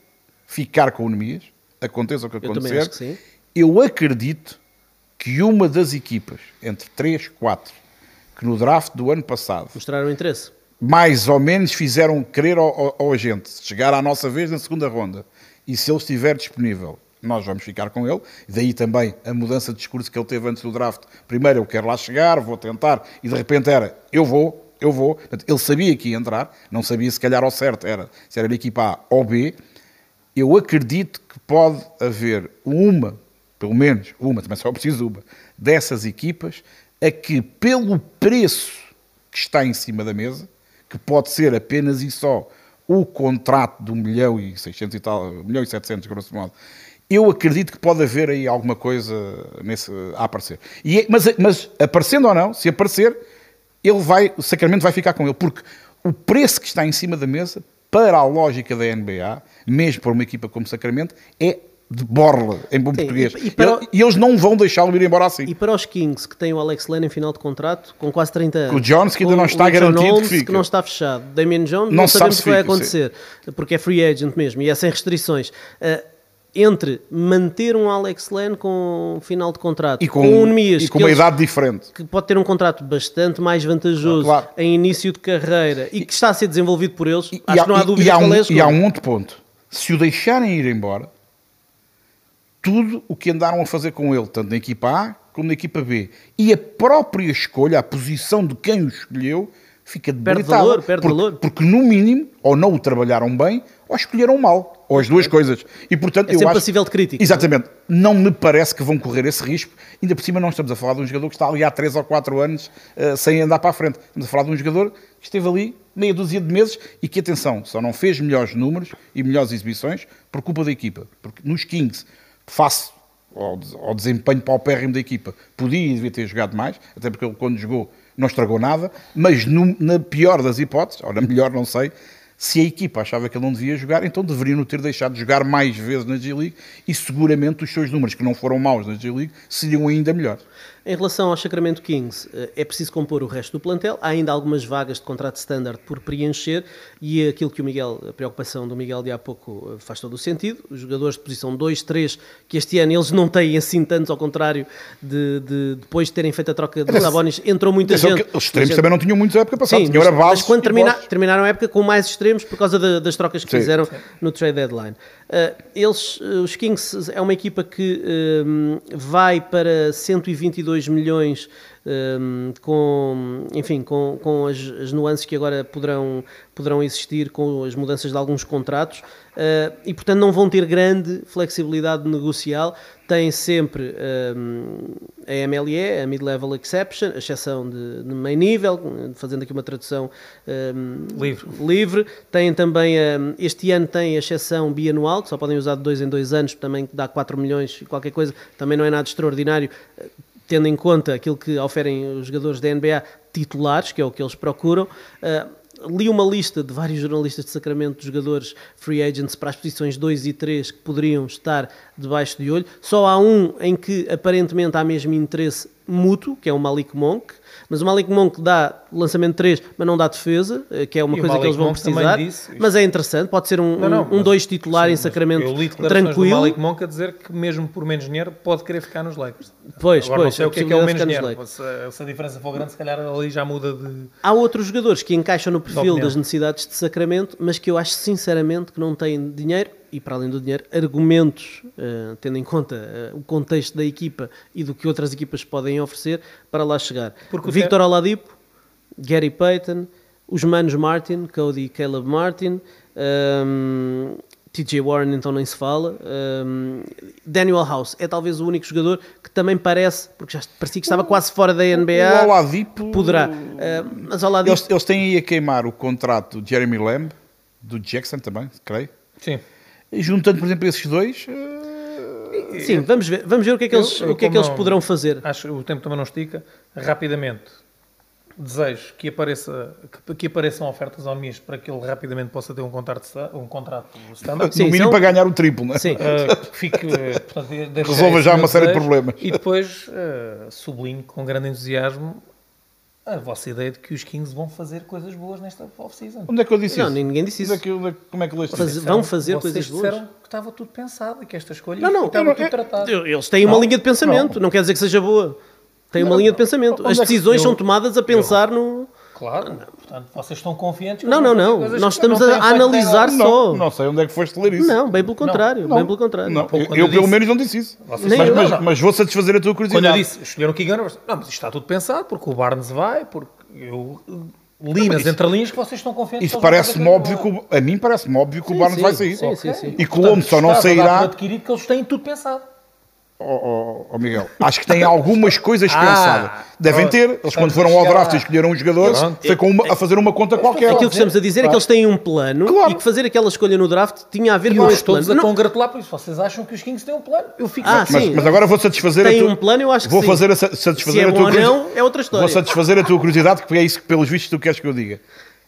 ficar com o Nemias, aconteça o que Eu acontecer, acho que sim. eu acredito que uma das equipas, entre 3 e 4, que no draft do ano passado Mostraram interesse. mais ou menos fizeram querer ao, ao, agente chegar à nossa vez na segunda ronda. E se ele estiver disponível nós vamos ficar com ele, daí também a mudança de discurso que ele teve antes do draft. Primeiro eu quero lá chegar, vou tentar. E de repente era, eu vou eu vou, Portanto, ele sabia que ia entrar. Não sabia se calhar ao certo era, se era a equipa A ou B. Eu acredito que pode haver uma, pelo menos uma, também só preciso uma, dessas equipas a que pelo preço que está em cima da mesa, que pode ser apenas e só o contrato de 1 milhão e 600 e tal, 1 milhão e 700, grosso modo, eu acredito que pode haver aí alguma coisa nesse, a aparecer. E é- mas, mas aparecendo ou não, se aparecer, ele vai, o Sacramento vai ficar com ele, porque o preço que está em cima da mesa, para a lógica da NBA, mesmo para uma equipa como Sacramento, é de borla, em bom Sim, português. e- e para E eles não vão deixá-lo ir embora assim. E para os Kings, que têm o Alex Len em final de contrato, com quase 30 anos. O Jones, que ainda não está garantido que Holmes, fica. não está fechado. Damian Jones, Não não, sabemos sabe o que vai acontecer, porque é free agent mesmo e é sem restrições. Ah, entre manter um Alex Len com final de contrato, E com, com um Nemias, e com que uma eles- idade diferente. que pode ter um contrato bastante mais vantajoso Ah, claro. em início de carreira e que está a ser desenvolvido por eles, E, acho há, que não há e- dúvida e há que um, é e há um outro ponto. Se o deixarem ir embora, tudo o que andaram a fazer com ele, tanto na equipa A como na equipa B, e a própria escolha, a posição de quem o escolheu, fica debilitada. valor, perde porque, valor. Porque, no mínimo, ou não o trabalharam bem, ou escolheram mal. Ou as duas coisas. E, portanto, É eu sempre acho... passível de crítica. Exatamente. Não me parece que vão correr esse risco. Ainda por cima, não estamos a falar de um jogador que está ali há 3 ou 4 anos eh, sem andar para a frente. Estamos a falar de um jogador que esteve ali meia dúzia de meses e que, atenção, só não fez melhores números e melhores exibições por culpa da equipa. Porque nos Kings, face ao, ao desempenho paupérrimo da equipa, podia e devia ter jogado mais, até porque ele, quando jogou, não estragou nada. Mas no- na pior das hipóteses, ou na melhor, não sei, se a equipa achava que ele não devia jogar, então deveriam ter deixado de jogar mais vezes na G-League e seguramente os seus números, que não foram maus na G-League, seriam ainda melhores. Em relação ao Sacramento Kings, eh, é preciso compor o resto do plantel. Há ainda algumas vagas de contrato standard por preencher e aquilo que o Miguel, a preocupação do Miguel de há pouco eh, faz todo o sentido. Os jogadores de posição 2, 3, que este ano eles não têm assim tantos, ao contrário de, de- depois de terem feito a troca de Sabonis, entrou muita Atenção gente. que os extremos Gente- também não tinham muitos a época passada, Sim, tinham mas, mas quando termina- terminaram a época com mais extremos por causa da- das trocas que Sim. fizeram no trade deadline. Uh, eles, uh, os Kings é uma equipa que um, vai para 122 milhões um, com, enfim, com, com as, as nuances que agora poderão, poderão existir com as mudanças de alguns contratos uh, e portanto não vão ter grande flexibilidade negocial têm sempre um, a MLE, a Mid-Level Exception, a exceção de, de meio nível, fazendo aqui uma tradução um, Livre. livre. Têm também, este ano tem a exceção bianual, que só podem usar de dois em dois anos, também dá 4 milhões e qualquer coisa, também não é nada extraordinário, tendo em conta aquilo que oferem os jogadores da NBA titulares, que é o que eles procuram. Uh, li uma lista de vários jornalistas de Sacramento de jogadores free agents para as posições 2 e 3 que poderiam estar debaixo de olho. Só há um em que aparentemente há mesmo interesse mútuo, que é o Malik Monk. Mas o Malik Monk dá lançamento 3, mas não dá defesa, eh, que é uma E coisa que eles vão Monk precisar. disse isto. mas é interessante, pode ser um, Não, não, um, mas- dois titular sim, em Sacramento Eu li declarações do tranquilo. Malik Monk a dizer que mesmo por menos dinheiro pode querer ficar nos Lakers. Pois, Agora pois, não sei a o que é que é o menos dinheiro. Se, se a diferença for grande, se calhar ali já muda de... Há outros jogadores que encaixam no perfil das necessidades de Sacramento, mas que eu acho sinceramente que não têm dinheiro e, para além do dinheiro, argumentos, eh, tendo em conta eh, o contexto da equipa e do que outras equipas podem oferecer, para lá chegar. Porque Victor Oladipo, Gary Payton, os manos Martin, Cody e Caleb Martin, ehm, TJ Warren então nem se fala, ehm, Daniel House é talvez o único jogador que também parece, porque já parecia que estava quase fora da NBA, O Oladipo... poderá. Eh, mas Oladipo Eles, eles têm aí a queimar o contrato de Jeremy Lamb, do Jackson também, creio. Sim. E juntando, por exemplo, esses dois... eh, Sim, vamos ver, vamos ver o que é que eles, eu o que é que eles não- poderão fazer. Acho que o tempo também não estica. Rapidamente. Desejo que, apareça, que, que apareçam ofertas ao Mies para que ele rapidamente possa ter um contrato, um contrato standard. Sim, no mínimo são- para ganhar o triplo, não é? Sim. Uh, que fique, uh, portanto, Resolva já uma série de problemas. E depois uh, sublinho com grande entusiasmo a vossa ideia de que os Kings vão fazer coisas boas nesta off-season. Onde é que eu disse Não, isso? ninguém disse Onde é isso. que, onde é que- como é que leste Faz- isso? vão fazer Vocês coisas boas. disseram que estava tudo pensado e que esta escolha Não, não, estava eu não- tudo eu- tratado. Eles têm uma Não, linha de pensamento, não. quer dizer que seja boa. Tem uma Não, linha de pensamento. As é decisões eu- são tomadas a pensar no. Claro, portanto, vocês estão confiantes Não, não, não. Nós estamos não a analisar só. Não, não sei onde é que foste ler isso. Não, bem pelo contrário. Não. Bem pelo contrário. Não, eu, eu eu pelo disse- menos não disse isso. Mas, eu, mas, não. mas vou satisfazer a tua Quando eu curiosidade. disse, escolheram o Keegan Rivers, não, mas isto está tudo pensado, porque o Barnes vai, porque eu uh, li nas entrelinhas que vocês estão confiantes Isso parece-me óbvio que o, a mim parece-me óbvio que o Sim, Barnes sim, vai sair. sim, sim, sim. E que o Lombo só não sairá. adquirido que eles têm tudo pensado. Ó, ó, Miguel, acho que têm algumas coisas Ah, pensadas. Devem ter. Eles quando foram ao draft e escolheram um jogador, foi com uma- a fazer uma conta qualquer. Aquilo que estamos a dizer é que eles têm um plano Claro. e que fazer aquela escolha no draft tinha a ver E com todos plano. a Não- congratular por isso. Vocês acham que os Kings têm um plano? Eu fico Ah, Mas, sim. mas agora vou satisfazer Tem a tua... um plano, eu acho que vou sim. fazer a sa- Se satisfazer é a bom tua ou não, é outra história. Vou satisfazer a tua curiosidade, porque é isso que, pelos vistos, tu queres que eu diga.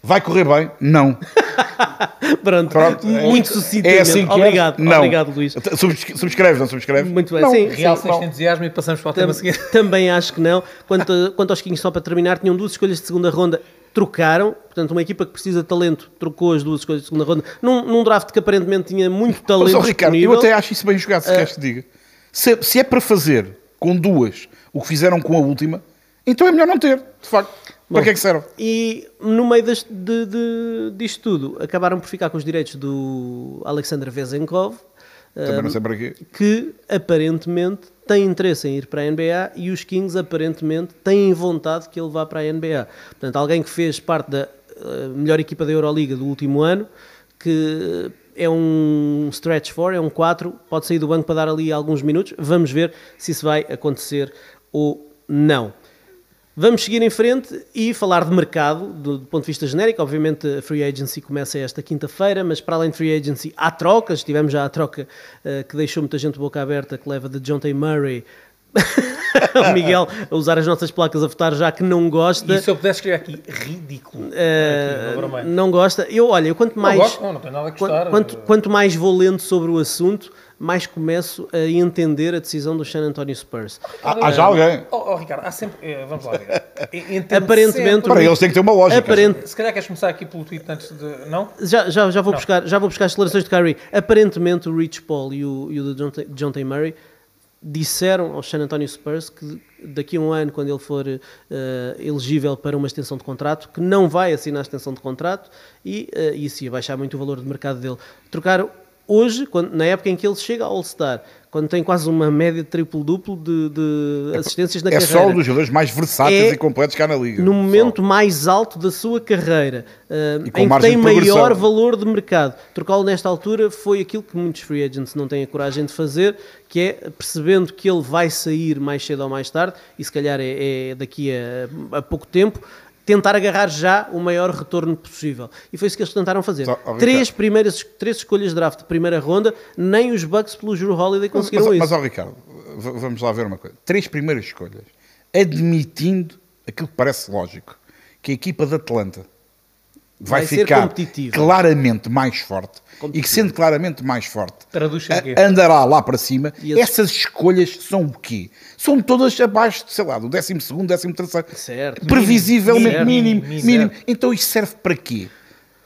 Vai correr bem? Não. Pronto. Pronto. Muito é, sucintamente. é assim que obrigado, é? Não. obrigado, Luís. Subscre- Subscreves, não subscreves? Muito bem, Não. sim. Realça este entusiasmo e passamos para o tema seguinte. Também acho que não. Quanto, quanto aos Kings, só para terminar, tinham duas escolhas de segunda ronda, trocaram. Portanto, uma equipa que precisa de talento trocou as duas escolhas de segunda ronda num, num draft que aparentemente tinha muito Mas, talento ó, Ricardo, disponível. eu até acho isso bem jogado, se queres que diga. Se, se é para fazer com duas o que fizeram com a última, então é melhor não ter, de facto. Para que é que serve? E no meio deste, de, de- disto tudo, acabaram por ficar com os direitos do Alexander Vezenkov, Também não sei para quê. que aparentemente tem interesse em ir para a NBA e os Kings aparentemente têm vontade que ele vá para a NBA. Portanto, alguém que fez parte da eh, melhor equipa da Euroliga do último ano, que é um stretch for, é um 4, pode sair do banco para dar ali alguns minutos. Vamos ver se isso vai acontecer ou não. Vamos seguir em frente e falar de mercado do, do ponto de vista genérico. Obviamente a Free Agency começa esta quinta-feira, mas para além de Free Agency há trocas. Tivemos já a troca eh, que deixou muita gente boca aberta, que leva de John T. Murray. o Miguel a usar as nossas placas a votar já que não gosta. E se eu pudesse escrever aqui, ridículo. vermelho. não gosta. Eu, olha, eu quanto Não mais. gosto, não, não tenho nada a gostar. Quanto, quanto, quanto mais vou lendo sobre o assunto, mais começo a entender a decisão do San Antonio Spurs. Há, há já alguém. Oh, oh, Ricardo, há sempre. eh, vamos lá, Ricardo. Aparentemente, sempre- Para eles tem que ter uma lógica. Aparente, Se calhar queres começar aqui pelo tweet antes de. Não? Já, já, já, vou buscar, já vou buscar as declarações de Kyrie. Aparentemente, o Rich Paul e o, e o John, T- John T. Murray disseram aos San Antonio Spurs que daqui a um ano, quando ele for eh, elegível para uma extensão de contrato, que não vai assinar a extensão de contrato e eh, isso ia baixar muito o valor de mercado dele. Trocaram hoje, quando- na época em que ele chega ao All-Star, quando tem quase uma média triplo-duplo de, de assistências na É carreira. só um dos jogadores mais versáteis É e completos que há na liga. no Só. momento mais alto da sua carreira, uh, com em que tem maior valor de mercado. Trocá-lo nesta altura foi aquilo que muitos free agents não têm a coragem de fazer, que é percebendo que ele vai sair mais cedo ou mais tarde, e se calhar é, é daqui a, a pouco tempo, tentar agarrar já o maior retorno possível. E foi isso que eles tentaram fazer. Só, três primeiras três escolhas de draft de primeira ronda, nem os Bucks pelo Drew Holiday Mas, conseguiram mas, isso. mas, ó, Ricardo, vamos lá ver uma coisa. Três primeiras escolhas, admitindo aquilo que parece lógico, que a equipa de Atlanta vai, Vai ficar claramente mais forte e que sendo claramente mais forte andará lá para cima. E as- Essas escolhas são o quê? São todas abaixo, sei lá, do 12 segundo, 13 terceiro. Certo. Previsivelmente Certo. mínimo, Mínimo. mínimo. Então isso serve para quê?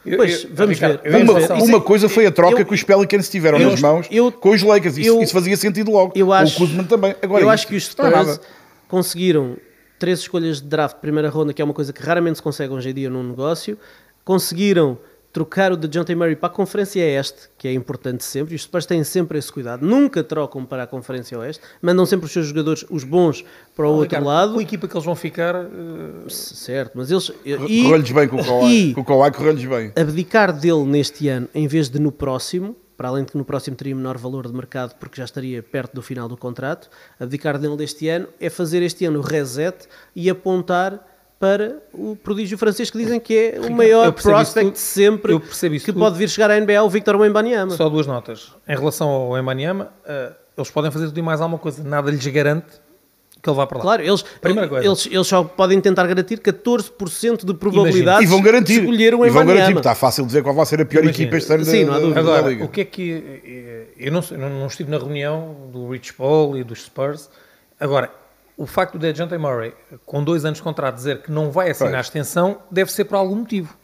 Eu- Pois, eu- vamos ver. Uma, ver. uma coisa foi a troca eu- que os Pelicans tiveram eu- nas mãos eu- com os Lakers. Isso, eu- isso fazia sentido logo. Eu acho, o Kuzma também. Agora, eu isto acho que os é Spurs conseguiram três escolhas de draft de primeira ronda, que é uma coisa que raramente se consegue hoje em dia num negócio. Conseguiram trocar o de John T. Murray para a Conferência Este, que é importante sempre, e os Spurs têm sempre esse cuidado. Nunca trocam para a Conferência Oeste, mandam sempre os seus jogadores, os bons, para o outro Ricardo, lado. Com a equipa que eles vão ficar. eh, Certo, mas eles. Correu-lhes bem com o Kawhi. Com o Kawhi correu-lhes bem. abdicar dele neste ano em vez de no próximo, para além de que no próximo teria menor valor de mercado porque já estaria perto do final do contrato, abdicar dele deste ano é fazer este ano o reset e apontar para o prodígio francês que dizem que é o maior eu prospect tudo. sempre Eu que tudo. pode vir chegar à NBA, o Victor Wembanyama. Só duas notas. Em relação ao Embanyama, eh, eles podem fazer tudo e mais alguma coisa. Nada lhes garante que ele vá para lá. Claro, eles, Primeira coisa. eles, eles só podem tentar garantir 14% de probabilidade E vão garantir. de escolher o e vão garantir, está fácil dizer qual vai ser a pior Imagina. equipa este ano Sim, da, não há da- dúvida. da Agora, Liga. o que é que. eh, Eu não, sei- não, não estive na reunião do Rich Paul e dos Spurs. Agora, o facto de Dejounte Murray, com dois anos de contrato, dizer que não vai assinar a extensão, deve ser por algum motivo.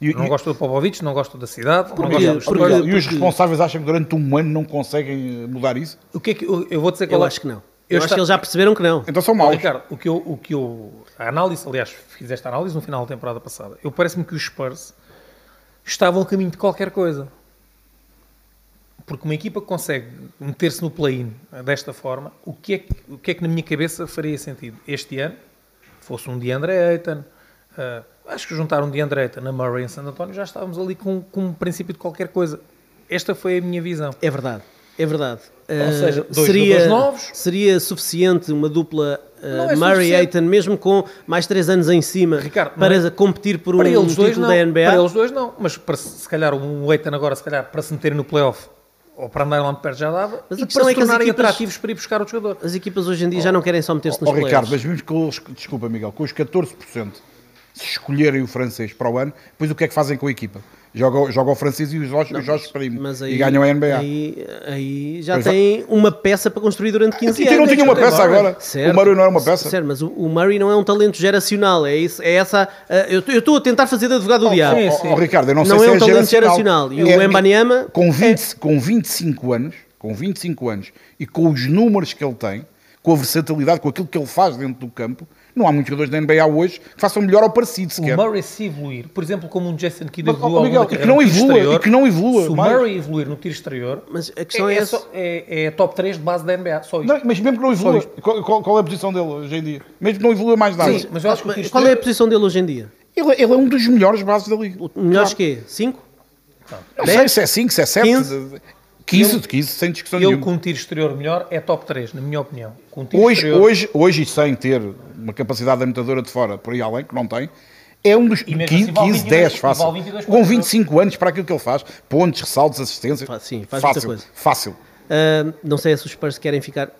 E, Não e- gosto do Popovich, não gosto da cidade, não Porque- gosto dos porque- Spurs. e os porque- responsáveis acham que durante um ano não conseguem mudar isso? O que é que eu, eu vou dizer qual Eu é- acho que não. Eu Eu, acho está- que eles já perceberam que não. Então são maus. Ricardo, o que eu, o que eu, a análise, aliás, fiz esta análise no final da temporada passada. Eu parece-me que os Spurs estavam a caminho de qualquer coisa. Porque uma equipa que consegue meter-se no play-in desta forma, o que, é que, o que é que na minha cabeça faria sentido? Este ano, fosse um DeAndre Ayton, eh, acho que juntar um DeAndre Ayton na Murray em San António, já estávamos ali com, com um princípio de qualquer coisa. Esta foi a minha visão. É verdade, é verdade. Ou seja, dois seria, novos. seria suficiente uma dupla uh, é Murray. Ayton, mesmo com mais 3 anos em cima, Ricardo, para é- competir por Para um título não. da NBA. Para eles dois não. Mas para, se calhar um Eitan agora, se calhar, para se meterem no playoff ou para andarem lá de perto já dava. Mas e para é se que as tornarem equipas- atrativos para ir buscar outro jogador. As equipas hoje em dia já não querem só meter-se Ó nos Ricardo, playoffs. mas vimos com os, desculpa Miguel, com os 14%, se escolherem o francês para o ano, depois o que é que fazem com a equipa? Joga, joga o francês e os Jorge, Primo e ganham a NBA. Aí, aí já Pois é. tem uma peça para construir durante 15 E anos. não tinha uma peça agora. Certo. O Murray não era uma peça. Certo, mas o, o Murray não é um talento geracional. É, isso, é essa. uh, eu eu estou a tentar fazer de advogado do diabo. sim, Ó, sim. ó, Ricardo, eu não, Não sei é se um é talento geracional. E o É- Embanyama com, 20, com 25 anos, com 25 anos e com os números que ele tem, com a versatilidade, com aquilo que ele faz dentro do campo, não há muitos jogadores da NBA hoje que façam melhor ou parecido O sequer. Murray se evoluir, por exemplo, como um Jason Kidd Mas, ao Miguel, e que não evolua, exterior, e que não evolua Se o. Murray evoluir no tiro exterior, Mas a questão é, é, essa. só- é, é top 3 de base da NBA. Só isto. Não, mas mesmo que não evolua, qual, qual- qual é a posição dele hoje em dia? Mesmo que não evolua mais nada. Sim, mas eu acho que o tiro Qual é a posição dele hoje em dia? Ele, ele é um dos melhores bases da liga. Melhores que 5? Não sei se é 5, se é 7. 15? 15, de 15, sem discussão Ele nenhuma. com um tiro exterior melhor é top 3, na minha opinião. Com um tiro Hoje, exterior, hoje, hoje, e sem ter uma capacidade limitadora de fora por aí além, que não tem, é um dos E mesmo 15, assim vale 15 22, 10 fácil. vale 22 Com pontos. 25 anos para aquilo que ele faz, pontos, ressaltos, assistências. Sim, faz muita fácil, coisa. fácil. Ah, não sei se os Spurs querem ficar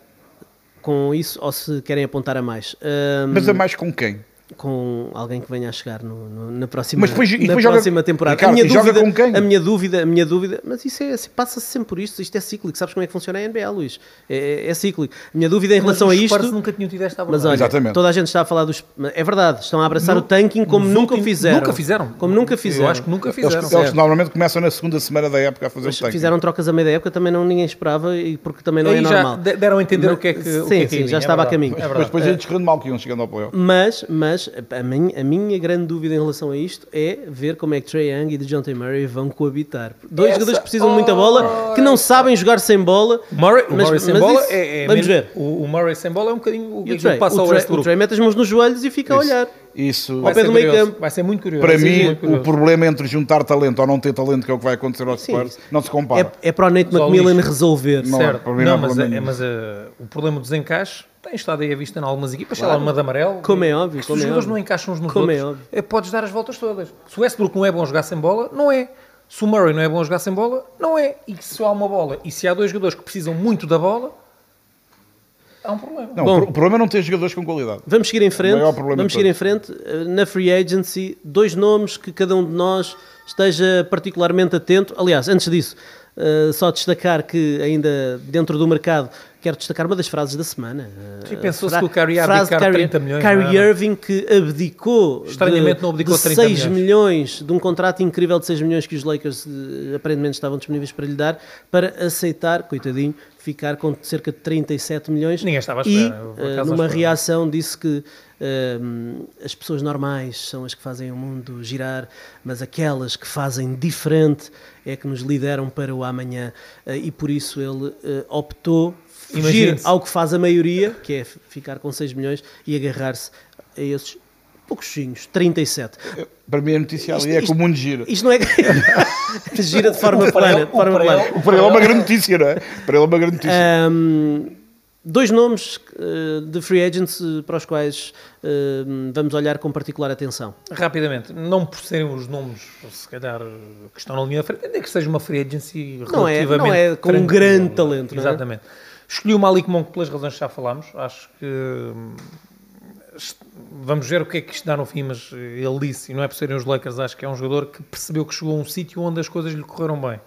com isso ou se querem apontar a mais. Ah, Mas é mais com quem? Com alguém que venha a chegar no- no- na próxima, Mas depois- na depois joga- próxima temporada. Ricardo, a minha joga dúvida, com quem? A minha dúvida, a minha dúvida, mas isso é, passa-se sempre por isto, isto é cíclico. Sabes como é que funciona a NBA, Luís? É, é cíclico. A minha dúvida em mas relação a isto. Nunca tinham tido esta Mas abordagem. olha, Exatamente. toda a gente está a falar dos. É verdade, estão a abraçar No- o tanking como nunca fizeram. Nunca fizeram. Como nunca fizeram. Eu acho que nunca Eles, fizeram. eles normalmente começam na segunda semana da época a fazer Mas o tanque. fizeram trocas a meio da época, também não ninguém esperava e porque também não Aí é já normal. de- deram a entender Mas- o que é que. sim, o que é que sim, já é estava a caminho. é Mas depois eles correndo mal que iam chegando ao playoff. Mas, mas a, minha, a minha grande dúvida em relação a isto é ver como é que Trae Young e DeJounte Murray vão coabitar. Dois Essa- jogadores que precisam de muita bola, que não sabem jogar sem bola. O Murray, o Mas- Murray sem mas bola isso- é, é vamos ver. O, o Murray sem bola é um bocadinho o que o Trey, passa o ao Trey, o Westbrook. Trey mete as mãos nos joelhos e fica a Isso. olhar. Isso, Ao pé do ser meio curioso, campo. Vai ser muito curioso. para vai mim, muito o curioso. problema entre juntar talento ou não ter talento, que é o que vai acontecer aos Sim, Spurs, não se compara. É, é para o Nate Só McMillan lixo. resolver. Não, certo. não mas, é, mas eh, o problema dos encaixes tem estado aí à vista em algumas equipas, sei lá, uma de amarelo. Como é óbvio, Se como os é jogadores óbvio. não encaixam uns nos Como é outros, óbvio. eh, podes dar as voltas todas. Se o Westbrook não é bom a jogar sem bola, não é. Se o Murray não é bom a jogar sem bola, não é. E se há uma bola e se há dois jogadores que precisam muito da bola, há um problema. Não, Bom. o problema é não ter jogadores com qualidade. Vamos seguir em frente. maior problema Vamos seguir em frente. Uh, Na free agency, dois nomes que cada um de nós esteja particularmente atento. Aliás, antes disso, uh, só destacar que ainda dentro do mercado quero destacar uma das frases da semana. Uh, Sim, pensou-se que o Kyrie ia abdicar 30 milhões, Kyrie? Irving que abdicou Estranhamente de, não abdicou de 30 6 milhões. milhões de um contrato incrível de 6 milhões que os Lakers eh, aparentemente estavam disponíveis para lhe dar para aceitar, coitadinho, ficar com cerca de 37 milhões. Ninguém estava à e, espera, eu, por eh, acaso, numa reação disse que as pessoas normais são as que fazem o mundo girar, mas aquelas que fazem diferente é que nos lideram para o amanhã. Eh, e por isso ele eh, optou fugir ao que faz a maioria, que é ficar com 6 milhões e agarrar-se a esses poucosinhos, 37. Para mim a notícia ali Isto- é que o mundo gira. Isto não é gira de forma plana. ele- Para ele é uma grande notícia, não é? Para ele é uma grande notícia. Um, dois nomes uh, de free agents uh, para os quais uh, vamos olhar com particular atenção. Rapidamente, não por serem os nomes, se calhar, que estão na linha da frente, ainda que seja uma free agency Não é- relativamente não é com um grande talento, é? Exatamente. Escolhi o Malik Monk pelas razões que já falámos. Acho que hum, vamos ver o que é que isto dá no fim, mas ele disse, e não é por serem os Lakers, acho que é um jogador que percebeu que chegou a um sítio onde as coisas lhe correram bem.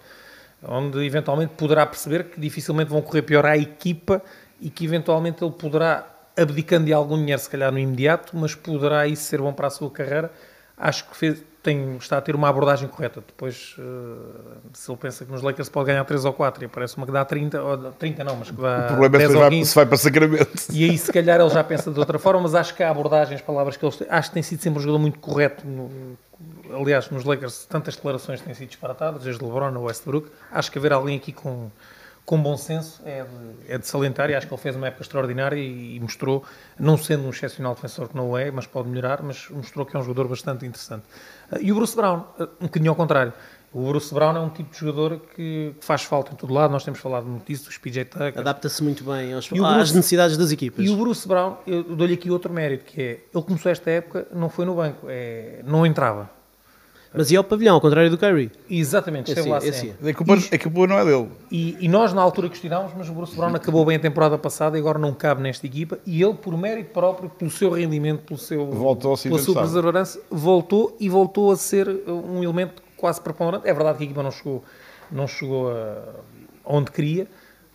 Onde eventualmente poderá perceber que dificilmente vão correr pior à equipa e que eventualmente ele poderá, abdicando de algum dinheiro, se calhar no imediato, mas poderá isso ser bom para a sua carreira. Acho que fez, tem, está a ter uma abordagem correta. Depois, uh, se ele pensa que nos Lakers pode ganhar 3 ou 4 e parece uma que dá 30, ou 30 não, mas que dá O problema é 10 se ou vai, 15, se vai para Sacramento. e aí se calhar ele já pensa de outra forma, mas acho que a abordagem, as palavras que ele acho que tem sido sempre um jogador muito correto. No, aliás, nos Lakers tantas declarações têm sido disparatadas, desde LeBron a Westbrook. Acho que haver alguém aqui com, com bom senso é de, é de salientar e acho que ele fez uma época extraordinária e, e mostrou, não sendo um excepcional defensor que não é, mas pode melhorar, mas mostrou que é um jogador bastante interessante. Uh, E o Bruce Brown, uh, um bocadinho ao contrário. O Bruce Brown é um tipo de jogador que faz falta em todo lado. Nós temos falado muito disso, dos PJ Tucker. Adapta-se muito bem aos, E o às Bruce- necessidades das equipas. E o Bruce Brown, eu dou-lhe aqui outro mérito, que é, ele começou esta época, não foi no banco, é, não entrava. Mas ia ao pavilhão, ao contrário do Curry. Exatamente, esteve lá esse sempre. A culpa, a culpa não é dele. E, e nós na altura questionámos, mas o Bruce Brown acabou bem a temporada passada e agora não cabe nesta equipa. E ele, por mérito próprio, pelo seu rendimento, pelo seu, Voltou pela sua perseverança, voltou e voltou a ser um elemento quase preponderante. É verdade que a equipa não chegou, não chegou a onde queria,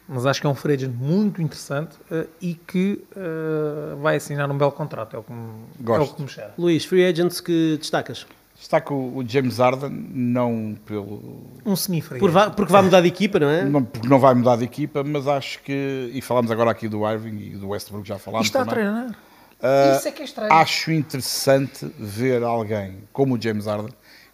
mas acho que é um free agent muito interessante eh, e que eh, vai assinar um belo contrato. É o que me, é o Gosto. que me cheira. Luís, free agents que destacas? Está com o o James Harden, não pelo. Um semi-free. Por va- porque vai mudar de equipa, não é? Não, porque não vai mudar de equipa, mas acho que. E falamos agora aqui do Irving e do Westbrook, já E falámos. está a também. treinar. Ah, Isso é que é estranho. Acho interessante ver alguém como o James Harden,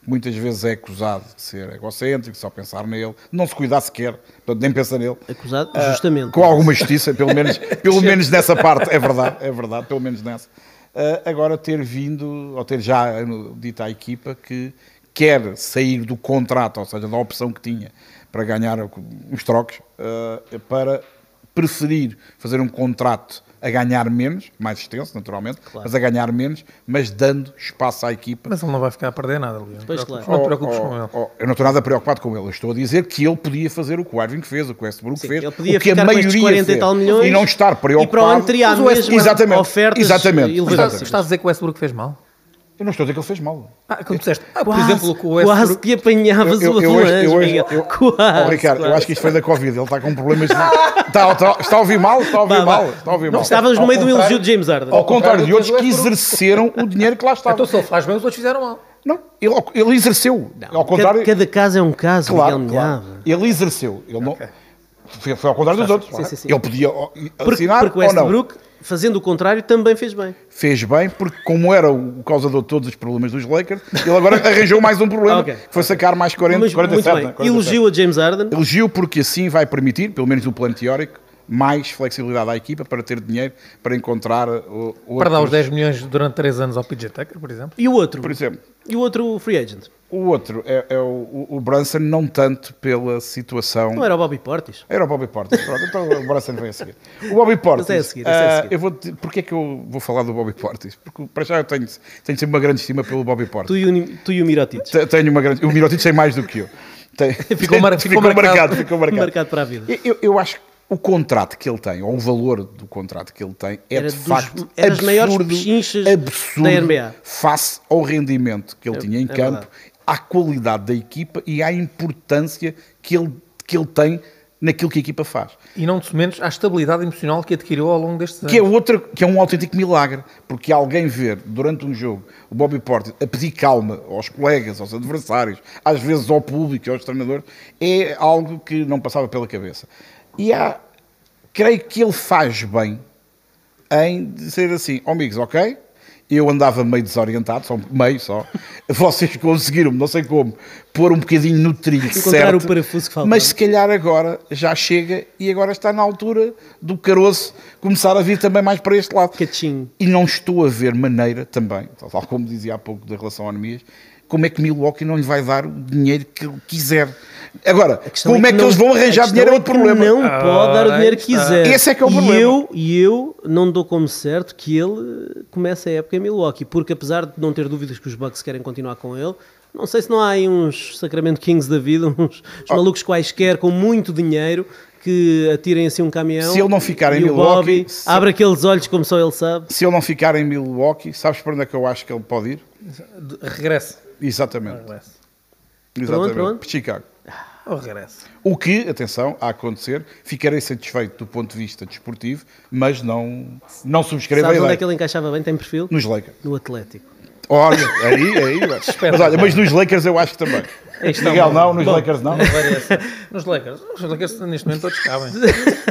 que muitas vezes é acusado de ser egocêntrico, só pensar nele, não se cuidar sequer, portanto, nem pensa nele. Acusado, Ah, justamente. Com alguma justiça, pelo menos, pelo menos nessa parte, é verdade, é verdade, pelo menos nessa. Ah, agora ter vindo, ou ter já dito à equipa que quer sair do contrato, ou seja, da opção que tinha para ganhar uns trocos, ah, para preferir fazer um contrato a ganhar menos, mais extenso, naturalmente, mas a ganhar menos, mas dando espaço à equipa. Mas ele não vai ficar a perder nada, te Pois, claro. Não te preocupes Oh, com ele. oh, oh, eu não estou nada preocupado com ele. Eu estou a dizer que ele podia fazer o que o Irving fez, o que o Westbrook Sim, fez, ele podia o que a ficar estes maioria 40 e fez, tal milhões e não estar preocupado. E para o ano teria a mesma exatamente, ofertas exatamente, exatamente. Estás a dizer que o Westbrook fez mal? Eu não estou a dizer que ele fez mal. Ah, como disseste, ah, por Quase, exemplo, com o quase Westbrook... que apanhavas Eu, o eu, hoje- avalanche, eu, Miguel. eu- Quase, Oh, Ricardo, eu quase. acho que isto foi da Covid. Ele está com problemas. De... está, está- está a ouvir mal? Está a ouvir vá. mal? Está a ouvir mal. Estávamos no meio do elogio de James Harden. Ao contrário de outros que exerceram o dinheiro que lá estava. Então se ele faz bem, os outros fizeram mal. Não, ele, ele exerceu. Ao contrário, Cada, cada caso é um caso, Claro, claro. Ele exerceu. Ele não, foi, foi ao contrário dos outros. Sim, sim, sim. Ele podia Porque, assinar porque o ou não. Westbrook, fazendo o contrário, também fez bem. Fez bem, porque como era o causador de todos os problemas dos Lakers, ele agora arranjou mais um problema, Ok. que foi sacar mais 40, Mas, 47. muito né? bem. 47. Elogio a James Harden. Elogio porque assim vai permitir, pelo menos no plano teórico, mais flexibilidade à equipa para ter dinheiro para encontrar uh, Para dar os outros- 10 milhões durante 3 anos ao PJ Tucker, por exemplo. E o outro? Por exemplo, E o outro free agent? O outro é, é o, o Brunson, não tanto pela situação. Não era o Bobby Portis? Era o Bobby Portis. Pronto, então o Brunson vem a seguir. O Bobby Portis. Mas é a seguir, é a ah, seguir. eu vou te- Porquê é que eu vou falar do Bobby Portis? Porque para já eu tenho, tenho sempre uma grande estima pelo Bobby Portis. Tu e o, tu e o Mirotic. Te- Tenho uma grande. O Mirotic tem mais do que eu. Ficou mar- ficou ficou marcado. marcado. Ficou marcado. Marcado para a vida. Eu, eu acho que o contrato que ele tem, ou o valor do contrato que ele tem, é Era de dos- facto maiores absurdo, absurdo da NBA. face ao rendimento que ele tinha em é campo, verdade. À qualidade da equipa e à importância que ele, que ele tem naquilo que a equipa faz. E não de menos à estabilidade emocional que adquiriu ao longo destes anos. Que é, outra, que é um autêntico milagre, porque alguém ver durante um jogo o Bobby Portis a pedir calma aos colegas, aos adversários, às vezes ao público e aos treinadores, é algo que não passava pela cabeça. E há, creio que ele faz bem em dizer assim, ó amigos, ok? Eu andava meio desorientado, só meio só. Vocês conseguiram, não sei como, pôr um bocadinho no trilho Encontrar certo. o parafuso que faltava. Mas se calhar agora já chega e agora está na altura do caroço começar a vir também mais para este lado. Cachim. E não estou a ver maneira também, tal como dizia há pouco da relação a Anemias, como é que Milwaukee não lhe vai dar o dinheiro que ele quiser. Agora, questão como é que, não- eles vão arranjar dinheiro é é outro problema. Não pode dar o Ora, dinheiro que quiser. Esse é que é o e problema. Eu, e eu não dou como certo que ele comece a época em Milwaukee, porque apesar de não ter dúvidas que os Bucks querem continuar com ele, não sei se não há aí uns Sacramento Kings da vida, uns, uns malucos quaisquer com muito dinheiro que atirem assim um caminhão. Se ele não ficar em Milwaukee, Bobby se- abre aqueles olhos como só ele sabe. Se ele não ficar em Milwaukee, sabes para onde é que eu acho que ele pode ir? Regresse. Exatamente. Regresse. Exatamente. para onde? Para Chicago. Ou regresse. O que, atenção, a acontecer, ficarei satisfeito do ponto de vista desportivo, mas não, não subscrevo a Sabes onde é que ele encaixava bem? Tem perfil? Nos Lakers. No Atlético. Olha, aí, aí. mas, olha, mas nos Lakers eu acho que também. Miguel, não, nos Bom, Lakers não. Nos Lakers. Nos Lakers, neste momento, todos cabem.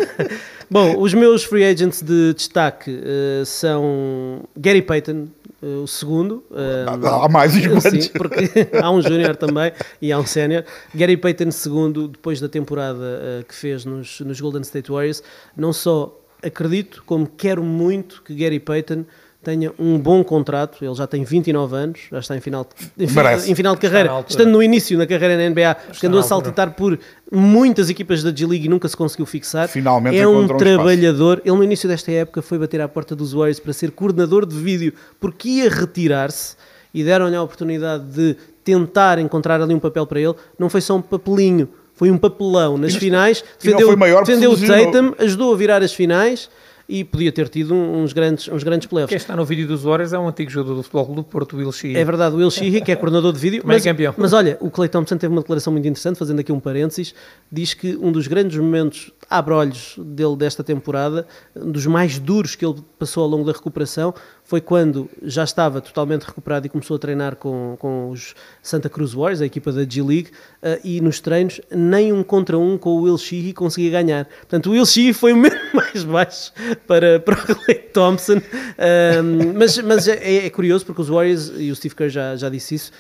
Bom, os meus free agents de destaque eh, são Gary Payton, o segundo. eh, Há mais uns quantos. Sim, porque há um júnior também e há um sénior. Gary Payton, segundo, depois da temporada eh, que fez nos, nos Golden State Warriors, não só acredito, como quero muito que Gary Payton tenha um bom contrato. Ele já tem 29 anos, já está em final de, em, Merece. em final de carreira, estando no início na carreira na NBA, andou a saltitar por muitas equipas da G-League e nunca se conseguiu fixar. Finalmente é um espaço. trabalhador. Ele, no início desta época, foi bater à porta dos Warriors para ser coordenador de vídeo, porque ia retirar-se e deram-lhe a oportunidade de tentar encontrar ali um papel para ele. Não foi só um papelinho, foi um papelão nas finais. e não Defendeu, defendeu o. Tatum, ajudou a virar as finais e podia ter tido uns grandes, uns grandes playoffs. Quem está no vídeo dos Warriors é um antigo jogador do Futebol Clube do Porto, Will Shea. É verdade, o Will Sheehy, que é coordenador de vídeo. Mas, campeão. mas olha, o Clay Thompson teve uma declaração muito interessante, fazendo aqui um parênteses. Diz que um dos grandes momentos abre-olhos dele desta temporada, um dos mais duros que ele passou ao longo da recuperação, foi quando já estava totalmente recuperado e começou a treinar com, com os Santa Cruz Warriors, a equipa da G-League, eh, e nos treinos, nem um contra um com o Will Sheehy conseguia ganhar. Portanto, o Will Sheehy foi o mesmo mais baixo para, para o Clay Thompson. Ahm, mas mas é, é curioso porque os Warriors, e o Steve Kerr já, já disse isso,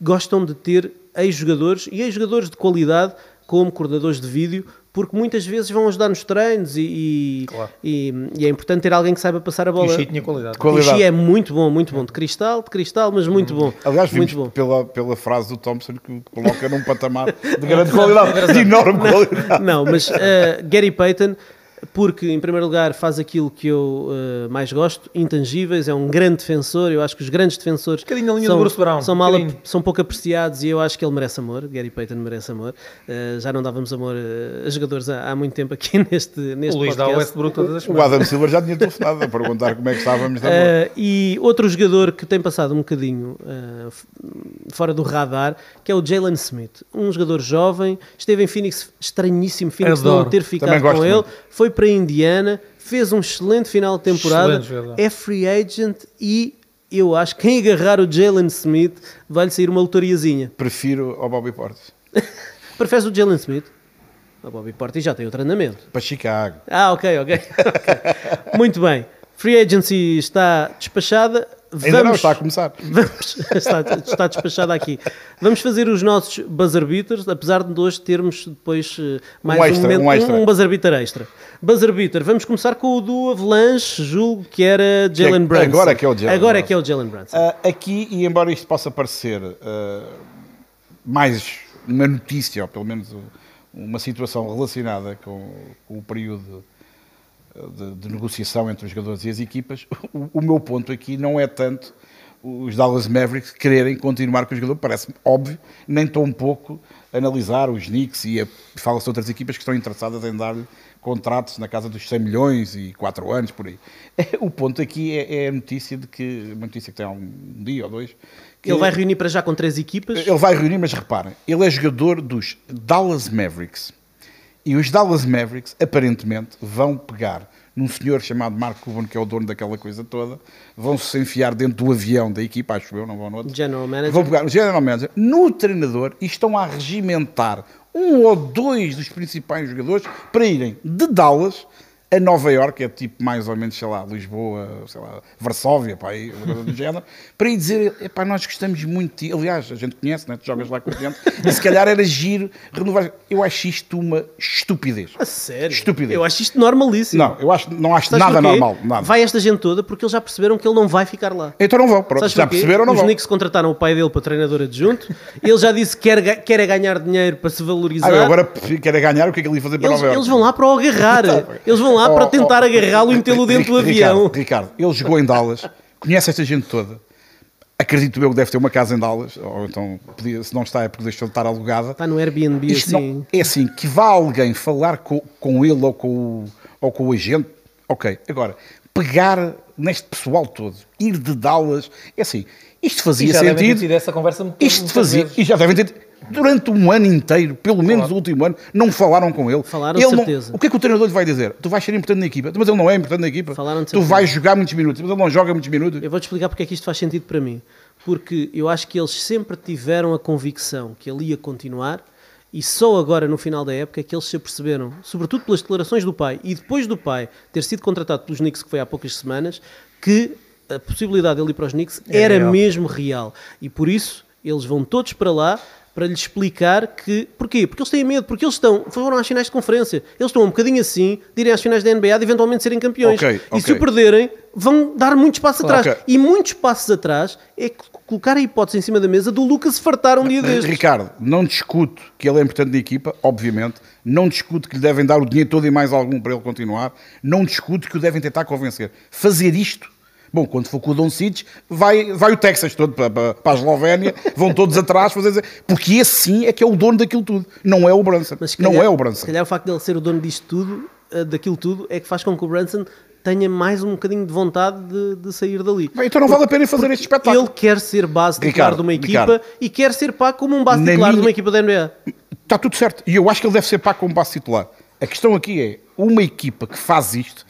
gostam de ter ex-jogadores e ex-jogadores de qualidade como coordenadores de vídeo, porque muitas vezes vão ajudar nos treinos e, e, Claro. e- e é importante ter alguém que saiba passar a E bola. o Shea tinha qualidade. Qual- O Xi qualidade. é muito bom, muito bom. De cristal, de cristal, mas muito bom. Aliás, vimos muito bom. pela, pela frase do Thompson que o coloca num patamar de grande qualidade, de enorme qualidade. Não, mas eh, Gary Payton, porque em primeiro lugar faz aquilo que eu eh, mais gosto, intangíveis, é um grande defensor. Eu acho que os grandes defensores linha são, do Bruce Brown, são, um mal, bocadinho. são pouco apreciados e eu acho que ele merece amor. Gary Payton merece amor. Eh, já não dávamos amor a jogadores há, há muito tempo aqui neste, neste O Luís dá o podcast. Westbrook todas as O. Adam Silver já tinha telefonado a perguntar como é que estávamos de amor. Uh, e outro jogador que tem passado um bocadinho uh, fora do radar, que é o Jalen Smith. Um jogador jovem, esteve em Phoenix, estranhíssimo Phoenix Adoro. não ter ficado com ele, muito. foi para Indiana, fez um excelente final de temporada, é free agent e eu acho que quem agarrar o Jalen Smith vai-lhe sair uma loteriazinha. Prefiro ao Bobby Portis. Preferes o Jalen Smith? O Bobby Portis já tem o treinamento. Para Chicago. Ah, ok, ok. ok. Muito bem. Free Agency está despachada. Ainda não está a começar. Vamos, está, está despachada aqui. Vamos fazer os nossos buzzer beaters, apesar de hoje termos depois eh, mais um, extra, momento, um extra. um buzzer beater extra. Buzzer beater, vamos começar com o do Avalanche, julgo que era Jalen é- Brunson. agora é que é o Jalen Agora é Brunson. que é o Jalen Brunson. Ah, aqui, e embora isto possa parecer ah, mais uma notícia, ou pelo menos uma situação relacionada com, com o período de, de negociação entre os jogadores e as equipas, o, o meu ponto aqui não é tanto os Dallas Mavericks quererem continuar com o jogador, parece-me óbvio, nem tão pouco analisar os Knicks e fala-se de outras equipas que estão interessadas em dar-lhe contratos na casa dos 100 milhões e 4 anos, por aí. O ponto aqui é, é a notícia de que, uma notícia que tem há um dia ou dois, Ele vai reunir para já com três equipas. ele vai reunir, mas reparem, ele é jogador dos Dallas Mavericks. E os Dallas Mavericks, aparentemente, vão pegar num senhor chamado Mark Cuban, que é o dono daquela coisa toda, vão se enfiar dentro do avião da equipa, acho eu, não vão no outro. General Manager. Vão pegar no General Manager, no treinador, e estão a regimentar um ou dois dos principais jogadores para irem de Dallas a Nova York, é tipo mais ou menos, sei lá, Lisboa, sei lá, Varsóvia, pá, aí, do género, para ir dizer, epá, nós gostamos muito de ti. Aliás, a gente conhece, né? tu jogas lá com a gente, e se calhar era giro renovar. Eu acho isto uma estupidez. A sério? Estupidez. Eu acho isto normalíssimo. Não, eu acho, não acho Sabes nada normal. Nada. Vai esta gente toda porque eles já perceberam que ele não vai ficar lá. Então não vão, pronto, Sabes já perceberam ou não Os vão? Knicks contrataram o pai dele para treinador adjunto. Ele já disse que quer, quer é ganhar dinheiro para se valorizar. Ah, agora quero ganhar, o que é que ele ia fazer para eles, Nova York? eles vão lá para o agarrar. Eles vão lá Oh, para tentar oh, agarrá-lo e metê-lo dentro do avião. Ricardo, ele jogou em Dallas, conhece esta gente toda. acredito eu que deve ter uma casa em Dallas, ou então, podia, se não está, é porque deixou de estar alugada. Está no Airbnb Isto assim. não- é assim, que vá alguém falar com, com ele ou com, o, ou com o agente, ok. Agora, pegar neste pessoal todo, ir de Dallas, é assim, isto E fazia já devem ter sentido. tido essa conversa muitas- Isto fazia, vezes. e já devem ter, durante um ano inteiro, pelo menos Claro. o último ano, não falaram com ele. Falaram ele de não- certeza. o que é que o treinador lhe vai dizer? Tu vais ser importante na equipa, mas ele não é importante na equipa. Falaram de tu certeza. vais jogar muitos minutos, mas ele não joga muitos minutos. Eu vou-te explicar porque é que isto faz sentido para mim. Porque eu acho que eles sempre tiveram a convicção que ele ia continuar e só agora, no final da época, é que eles se aperceberam, sobretudo pelas declarações do pai e depois do pai ter sido contratado pelos Knicks, que foi há poucas semanas, que a possibilidade dele ir para os Knicks É era real. mesmo real. E por isso, eles vão todos para lá para lhe explicar que... Porquê? Porque eles têm medo, porque eles estão, foram às finais de conferência. Eles estão um bocadinho assim de irem às finais da NBA de eventualmente serem campeões. Ok, E se ok. o perderem, vão dar muitos passos atrás. Ok. E muitos passos atrás é colocar a hipótese em cima da mesa do Lucas se fartar um dia destes. Ricardo, não discuto que ele é importante na equipa, obviamente. Não discuto que lhe devem dar o dinheiro todo e mais algum para ele continuar. Não discuto que o devem tentar convencer. Fazer isto, bom, quando for com o Doncic, vai, vai o Texas todo para, para, para a Eslovénia, vão todos atrás, fazer, porque esse sim é que é o dono daquilo tudo. Não é o Brunson. Mas se não calhar- é o Se Brunson. calhar o facto dele ser o dono disto tudo, eh, daquilo tudo, é que faz com que o Brunson tenha mais um bocadinho de vontade de, de sair dali. Bem, então não vale a pena fazer este espetáculo. Ele quer ser base titular de uma equipa Ricardo. e quer ser pá como um base titular de minha- uma equipa da NBA. Está tudo certo. E eu acho que ele deve ser pago como base titular. A questão aqui é, uma equipa que faz isto,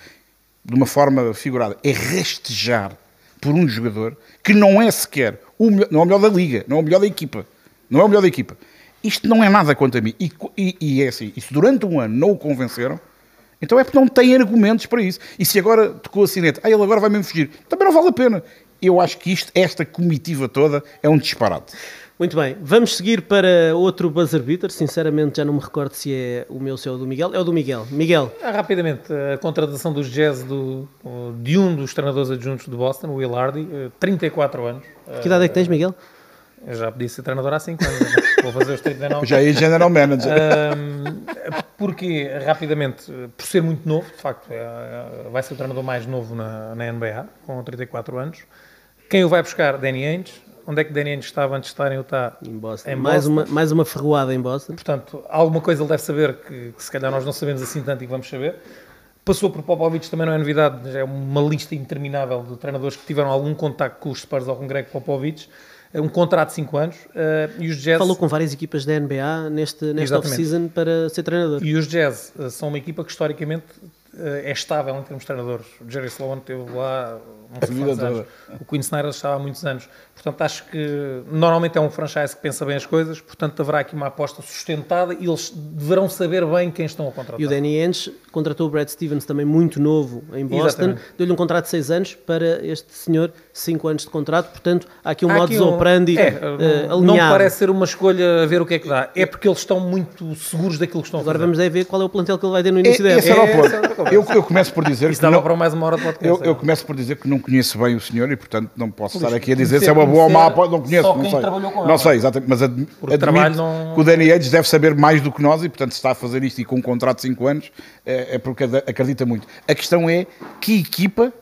de uma forma figurada, é rastejar por um jogador que não é sequer o melhor, não é o melhor da liga, não é o melhor da equipa. Não é o melhor da equipa. Isto não é nada quanto a mim. E, e- e é assim, e se durante um ano não o convenceram, então é porque não têm argumentos para isso. E se agora tocou a sinete, ah, ele agora vai mesmo fugir, também não vale a pena. Eu acho que isto, esta comitiva toda, é um disparate. Muito bem, vamos seguir para outro buzzer beater. Sinceramente, já não me recordo se é o meu ou se é o do Miguel. É o do Miguel. Miguel, Ah, Rapidamente, a contratação dos Jazz do, de um dos treinadores adjuntos de Boston, o Will Hardy, eh, 34 anos. que idade é que tens, Miguel? Eu já podia ser treinador há 5 anos, né? vou fazer os 39. Já é General Manager. Ahm, porque, rapidamente, por ser muito novo, de facto, é- vai ser o treinador mais novo na, na NBA, com 34 anos. Quem o vai buscar? Danny Ainge. Onde é que Danny Ainge estava antes de estar em Utah? Em Boston. Em mais, Boston. Uma, mais uma ferroada em Boston. Portanto, alguma coisa ele deve saber que, que se calhar nós não sabemos assim tanto e que vamos saber. Passou por Popovich, também não é novidade, já é uma lista interminável de treinadores que tiveram algum contacto com os Spurs ou com Greg Popovich. É um contrato de 5 anos eh, e os Jazz... Falou com várias equipas da NBA neste, nesta off-season para ser treinador. E os Jazz eh, são uma equipa que historicamente eh, é estável em termos de treinadores. O Jerry Sloan esteve lá vida quantos anos. O Quinn Snyder estava há muitos anos. Portanto, acho que normalmente é um franchise que pensa bem as coisas, portanto haverá aqui uma aposta sustentada e eles deverão saber bem quem estão a contratar. E o Danny Ainge contratou o Brad Stevens também muito novo em Boston, deu-lhe um contrato de 6 anos para este senhor 5 anos de contrato, portanto há aqui um Há modus aqui um- operandi é, eh, não- Não alinhado. parece ser uma escolha a ver o que é que dá. É porque eles estão muito seguros daquilo que estão Agora a fazer. vamos aí ver qual é o plantel que ele vai ter no início da esse época. era o É, ponto. era a conversa. Eu, eu começo por dizer Isso dava não- para mais uma hora de podcast. eu, eu é. começo por dizer que não conheço bem o senhor e, portanto, não posso estar Pois, aqui a dizer se é uma conhecer aposta. Não conheço, só não quem sei. trabalhou com Não ela. sei, exatamente, mas ad, admito não- que o Danny Edges deve saber mais do que nós e, portanto, se está a fazer isto e com um contrato de 5 anos, é, é porque acredita muito. A questão é que equipa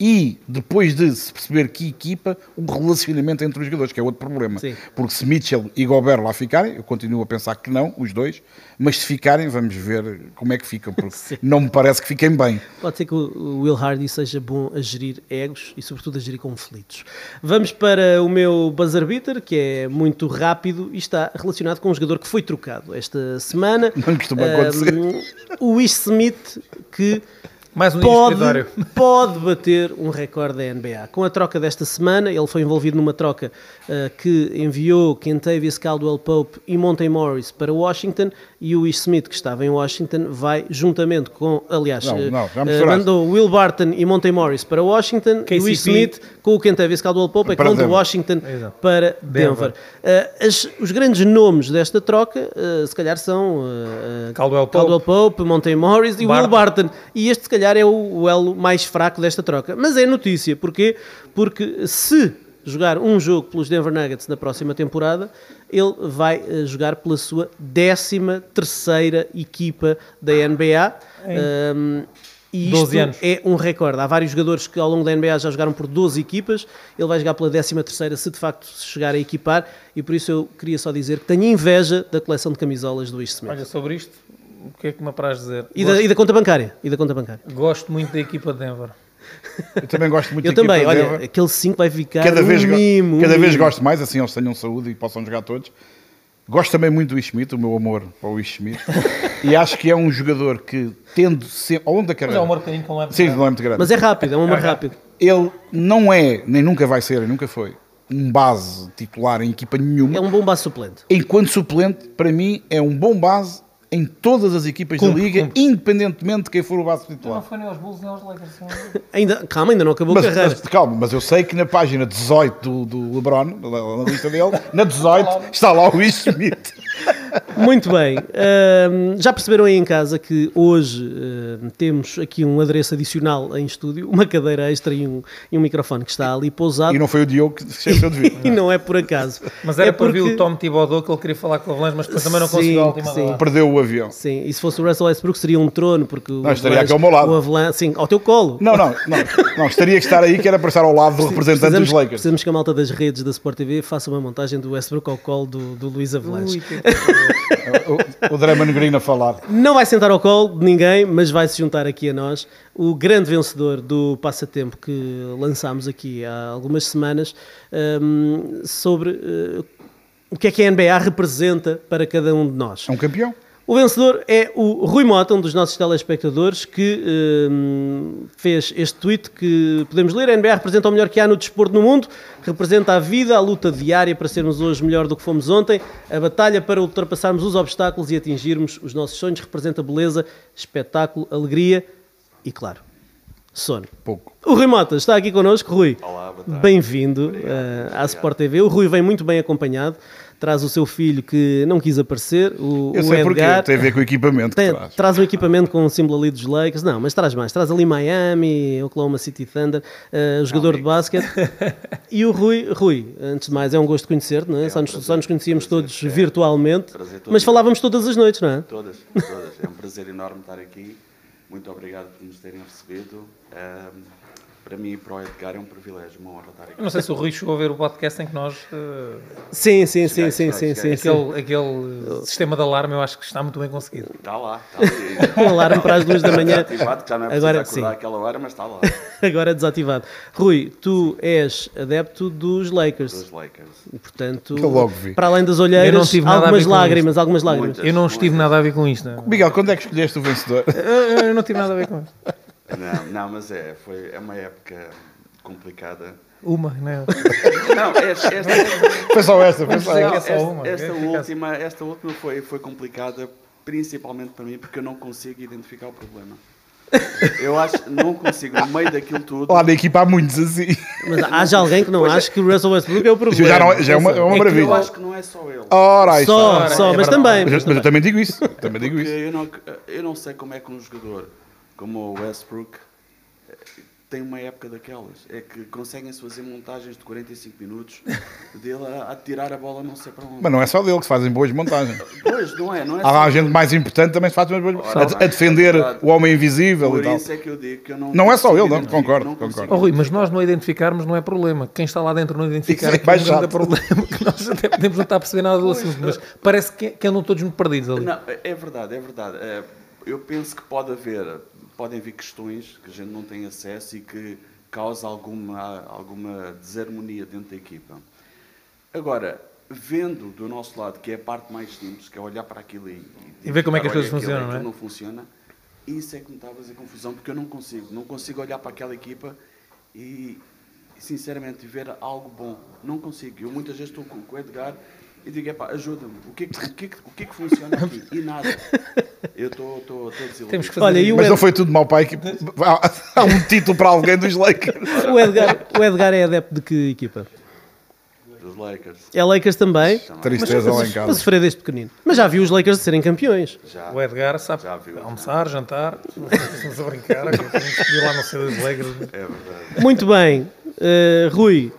e, depois de se perceber que equipa, o relacionamento entre os jogadores, que é outro problema. Sim. Porque se Mitchell e Gobert lá ficarem, eu continuo a pensar que não, os dois, mas se ficarem, vamos ver como é que ficam, porque não me parece que fiquem bem. Pode ser que o Will Hardy seja bom a gerir egos e, sobretudo, a gerir conflitos. Vamos para o meu buzzer beater, que é muito rápido e está relacionado com um jogador que foi trocado esta semana. Não costuma acontecer. Um, o Ish Smith, que Mais um pode, pode bater um recorde da NBA. Com a troca desta semana, ele foi envolvido numa troca uh, que enviou Kentavious Caldwell Pope e Monte Morris para Washington e o Ish Smith, que estava em Washington, vai juntamente com, aliás, Não, uh, não, uh, misturaste. mandou Will Barton e Monte Morris para Washington e o KCP Ish Smith com o Kentavious Caldwell Pope é Para com o de Denver. Washington Exato. para Denver. Denver. Uh, as- os grandes nomes desta troca, uh, se calhar são uh, uh, Caldwell Pope. Caldwell Pope, Monte Morris e Barton. Will Barton. E este, se calhar, é o, o elo mais fraco desta troca. Mas é notícia. Porquê? Porque se jogar um jogo pelos Denver Nuggets na próxima temporada, ele vai eh, jogar pela sua 13 terceira equipa da NBA. Um, E 12 isto anos. é um recorde. Há vários jogadores que ao longo da NBA já jogaram por 12 equipas. Ele vai jogar pela 13 terceira se de facto chegar a equipar. E por isso eu queria só dizer que tenho inveja da coleção de camisolas do Isto Smith. Olha, sobre isto, o que é que me apraz dizer? E da, e da conta bancária. E da conta bancária. gosto muito da equipa de Denver. Eu também gosto muito Eu também, olha, Denver. aquele 5 vai ficar cada um vez, mimo. um cada vez mimo. gosto mais, assim eles tenham saúde e possam jogar todos. Gosto também muito do Smith, o meu amor para o Smith. e acho que é um jogador que, tendo sempre, ao longo da Mas carreira, é um marcadinho que não é sim, não é muito grande. Mas é rápido, é um amor rápido. Ele não é, nem nunca vai ser, nem nunca foi, um base titular em equipa nenhuma. É um bom base suplente. Enquanto suplente, para mim, é um bom base em todas as equipas Cumpre, da Liga, cumpre. independentemente de quem for o base Não titular. foi nem aos Bulls nem aos Lakers. Ainda, calma, ainda não acabou Mas, a carreira. mas, calma, mas eu sei que na página 18 do, do LeBron, na, na lista dele, na 18, está lá o Ish Smith. Muito bem. Ahm, já perceberam aí em casa que hoje ahm, temos aqui um adereço adicional em estúdio, uma cadeira extra e um, e um microfone que está ali pousado. E não foi o Diogo que se esqueceu de vir. E não é por acaso. Mas era é para ver porque- o Tom Thibodeau que ele queria falar com o Avalanche, mas depois também não Sim, conseguiu a última sim. hora. Perdeu o avião. Sim, e se fosse o Russell Westbrook seria um trono, porque o Não, estaria Avalanche- aqui ao meu lado. O Avalanche, sim, ao teu colo. Não, não, não, não. Estaria que estar aí que era para estar ao lado do representante dos Lakers. precisamos que a malta das redes da Sport TV faça uma montagem do Westbrook ao colo do, do Luís Avalanche. Ui, que- O, o Draymond Green a falar. Não vai sentar ao colo de ninguém, mas vai se juntar aqui a nós. O grande vencedor do passatempo que lançámos aqui há algumas semanas hum, sobre uh, o que é que a NBA representa para cada um de nós. É um campeão. O vencedor é o Rui Mota, um dos nossos telespectadores, que hum, fez este tweet que podemos ler. A NBA representa o melhor que há no desporto no mundo, representa a vida, a luta diária para sermos hoje melhor do que fomos ontem, a batalha para ultrapassarmos os obstáculos e atingirmos os nossos sonhos, representa beleza, espetáculo, alegria e, claro, sono. Pouco. O Rui Mota está aqui connosco. Rui, bem-vindo eh, à Sport TV. O Rui vem muito bem acompanhado, traz o seu filho que não quis aparecer, o, Eu o sei porquê. Edgar. Tem a ver com o equipamento que Tem- traz. traz um equipamento com o símbolo ali dos Lakers. Não, mas traz mais. Traz ali Miami, Oklahoma City Thunder, o jogador de basquete. e o Rui, Rui, antes de mais, é um gosto conhecer-te, não é? só, nos, só nos conhecíamos todos virtualmente, Prazer todo. mas falávamos todas as noites, não é? Todas, todas. É um prazer enorme estar aqui. Muito obrigado por nos terem recebido. Para mim e para o Edgar é um privilégio, uma honra estar aqui. Eu não sei se o Rui chegou a ver o podcast em que nós. eh, Sim, sim, sim, Cheguei, sim, cheguei, sim, sim, cheguei. sim. aquele aquele sistema de alarme eu acho que está muito bem conseguido. Está lá, está ali. Um alarme para as duas da manhã. Desativado, que já não é Agora, acordar sim. àquela hora, mas está lá. Agora desativado. Rui, tu és adepto dos Lakers. Dos Lakers. E, portanto, Eu logo vi. para além das olheiras, algumas lágrimas, algumas lágrimas. Muitas. Eu não estive nada a ver com isto. não. Miguel, quando é que escolheste o vencedor? Eu, eu não tive nada a ver com isto. Não, não, mas é, foi, é uma época complicada. Uma, né? Não, esta, esta, Foi só esta, foi só esta. é esta, uma. esta É, fica última, esta última foi, foi complicada, principalmente para mim, porque eu não consigo identificar o problema. Eu acho que não consigo, no meio daquilo tudo. Lá na equipa há muitos assim. Mas haja alguém que não Pois é. acha que o Russell Westbrook é o problema. Já, não é- já é uma, é uma É que Eu maravilha. acho que não é só ele. Ora, Só, está. só, é mas também. Mas, eu- mas eu também digo isso. Também digo isso. eu não, eu não sei como é que um jogador como o Westbrook eh, tem uma época daquelas. É que conseguem-se fazer montagens de 45 minutos dele a, a tirar a bola não sei para onde. Mas não é só dele que se fazem boas montagens. Pois, não é, não é Há só- gente mais importante também se faz umas boas Ora, a, a defender é o homem invisível Por e tal. isso é que eu digo que eu não. Não é só ele, não, concordo, não concordo. Oh, Rui, mas nós não identificarmos não é problema. Quem está lá dentro não identificar Isso é é que é mais grande chato. problema. Que nós até podemos não estar a perceber nada do assunto, mas parece que, que andam todos muito perdidos ali. Não, é verdade, é verdade. É, Eu penso que pode haver, podem haver questões que a gente não tem acesso e que causa alguma, alguma desarmonia dentro da equipa. Agora, vendo do nosso lado, que é a parte mais simples, que é olhar para aquilo e, E ver como é que as coisas funcionam, aquilo não é? não funciona, isso é que me está a fazer confusão, porque eu não consigo, não consigo olhar para aquela equipa e, sinceramente, ver algo bom. Não consigo. Eu muitas vezes estou com, com o Edgar e digo, epá, ajuda-me, o que, é que, o, que, é que- o que é que funciona aqui? E nada. Eu estou desiludido. Temos que fazer Olha, Mas Ed- não foi tudo mau pai. que- Há, há um título para alguém dos Lakers. o Edgar, o Edgar é adepto de que equipa? Dos Lakers. É Lakers também? Também. Tristeza lá em Para casa. sofrer desde pequenino. Mas já viu os Lakers serem campeões. Já. O Edgar sabe Já viu. almoçar, jantar, estamos a brincar, ir lá no cedo dos Lakers. É verdade. Muito bem. Uh, Rui,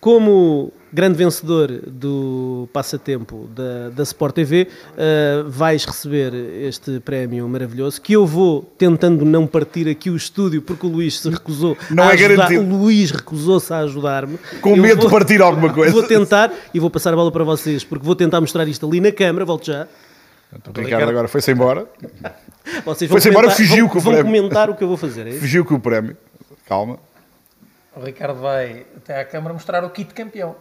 como grande vencedor do passatempo da, da Sport TV, uh, vais receber este prémio maravilhoso que eu vou tentando não partir aqui o estúdio porque o Luís se recusou Não a é ajudar. garantido. O Luís recusou-se a ajudar-me. Com Eu medo vou- de partir alguma coisa. Vou tentar e vou passar a bola para vocês porque vou tentar mostrar isto ali na câmara. Volto já. O Ricardo agora foi-se embora. Vocês vão Foi-se embora, comentar- fugiu vão, com o vão prémio. comentar o que eu vou fazer. É isso? Fugiu com o prémio. Calma. O Ricardo vai até à câmara mostrar o kit campeão.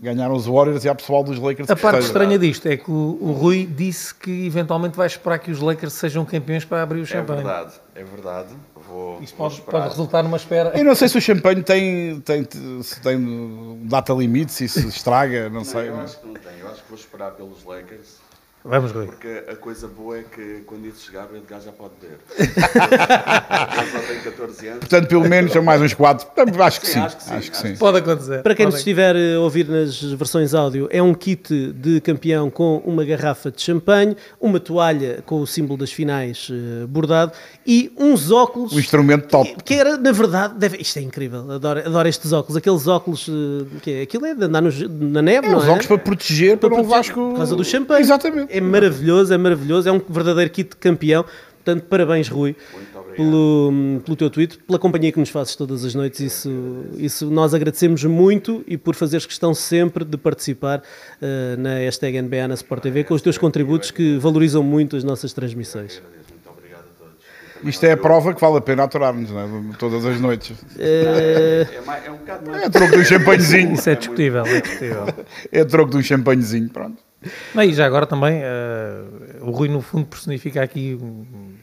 Ganharam os Warriors e há pessoal dos Lakers A que parte estranha disto é que o, o Rui disse que eventualmente vai esperar que os Lakers sejam campeões para abrir o É champanhe. verdade, é verdade. Vou, Isto vou pode, pode resultar numa espera. Eu não sei se o champanhe tem, tem, se tem data limite, se isso estraga, não Não, sei. eu acho que não tem. Eu acho que vou esperar pelos Lakers. Vamos, Rui. Porque a coisa boa é que quando isso chegar, o Edgar já pode beber. Ele só tem 14 anos. Portanto, pelo menos são mais uns quatro. Acho que Sim, sim. acho que sim, Acho que sim. Pode acontecer. Para quem nos estiver a ouvir nas versões áudio, é um kit de campeão com uma garrafa de champanhe, uma toalha com o símbolo das finais eh, bordado e uns óculos. Um instrumento top. Que, que era, na verdade, deve- isto é incrível, adoro, adoro estes óculos. Aqueles óculos, eh, que é, aquilo é de andar no- na neve, É, não os é? óculos para proteger, para, Para proteger- levares com... Por causa do champanhe. Exatamente. É maravilhoso, é maravilhoso. É um verdadeiro kit de campeão. Portanto, parabéns, Rui, pelo, pelo teu tweet, pela companhia que nos fazes todas as noites. Isso, isso nós agradecemos muito e por fazeres questão sempre de participar eh, na hashtag NBA na Sport TV com os teus contributos que valorizam muito as nossas transmissões. Agradeço. Muito obrigado a todos. Também Isto é a prova que vale a pena aturar-nos, não é? Todas as noites. Eh, É, mais- é um bocado mais. É troco de um champanhezinho. Isso é discutível, é discutível. É troco de um champanhezinho, pronto. Bem, e já agora também, eh, o Rui no fundo personifica aqui um,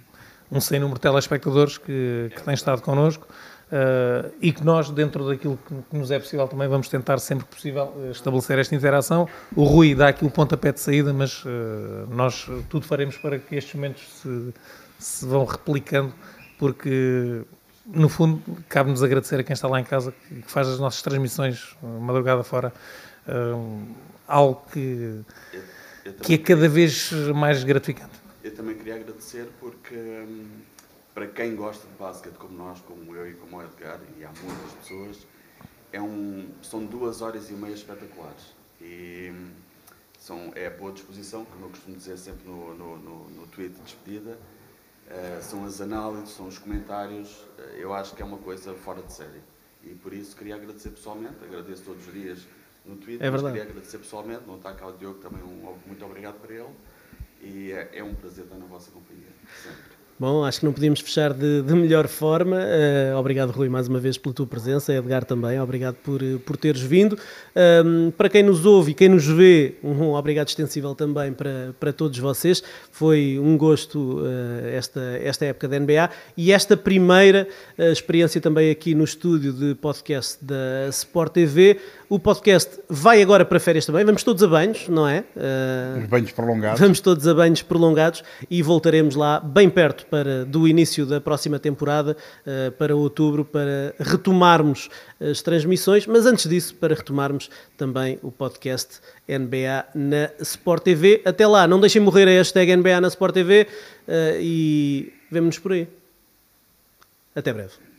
um sem número de telespectadores que, que estado connosco eh, e que nós, dentro daquilo que, que nos é possível, também vamos tentar sempre que possível eh, estabelecer esta interação. O Rui dá aqui o pontapé de saída, mas eh, nós tudo faremos para que estes momentos se, se vão replicando, porque no fundo cabe-nos agradecer a quem está lá em casa, que, que faz as nossas transmissões madrugada fora. Algo que, Eu, eu que é cada vez mais gratificante. eu também queria agradecer porque, hum, para quem gosta de basquete como nós, como eu e como o Edgar, e há muitas pessoas, é um, são duas horas e meia espetaculares. E hum, são, é a boa disposição, como eu costumo dizer sempre no, no, no, no tweet de despedida. Uh, são as análises, são os comentários. uh, eu acho que é uma coisa fora de série. E por isso queria agradecer pessoalmente. Agradeço todos os dias no Twitter, É mas verdade. queria agradecer pessoalmente. Não está cá o Diogo, também um muito obrigado para ele. E é, é um prazer estar na vossa companhia. Sempre. Bom, acho que não podíamos fechar de, de melhor forma. Eh, obrigado, Rui, mais uma vez pela tua presença. Edgar também, obrigado por, eh, por teres vindo. Ahm, para quem nos ouve e quem nos vê, um obrigado extensível também para, para todos vocês. Foi um gosto eh, esta, esta época da NBA e esta primeira experiência também aqui no estúdio de podcast da Sport TV. O podcast vai agora para férias também. Vamos todos a banhos, não é? Os banhos prolongados. Vamos todos a banhos prolongados e voltaremos lá bem perto para, do início da próxima temporada, eh, para outubro, para retomarmos as transmissões, mas antes disso, para retomarmos também o podcast NBA na Sport TV. Até lá, não deixem morrer a hashtag NBA na Sport TV eh, e vemo-nos por aí. Até breve.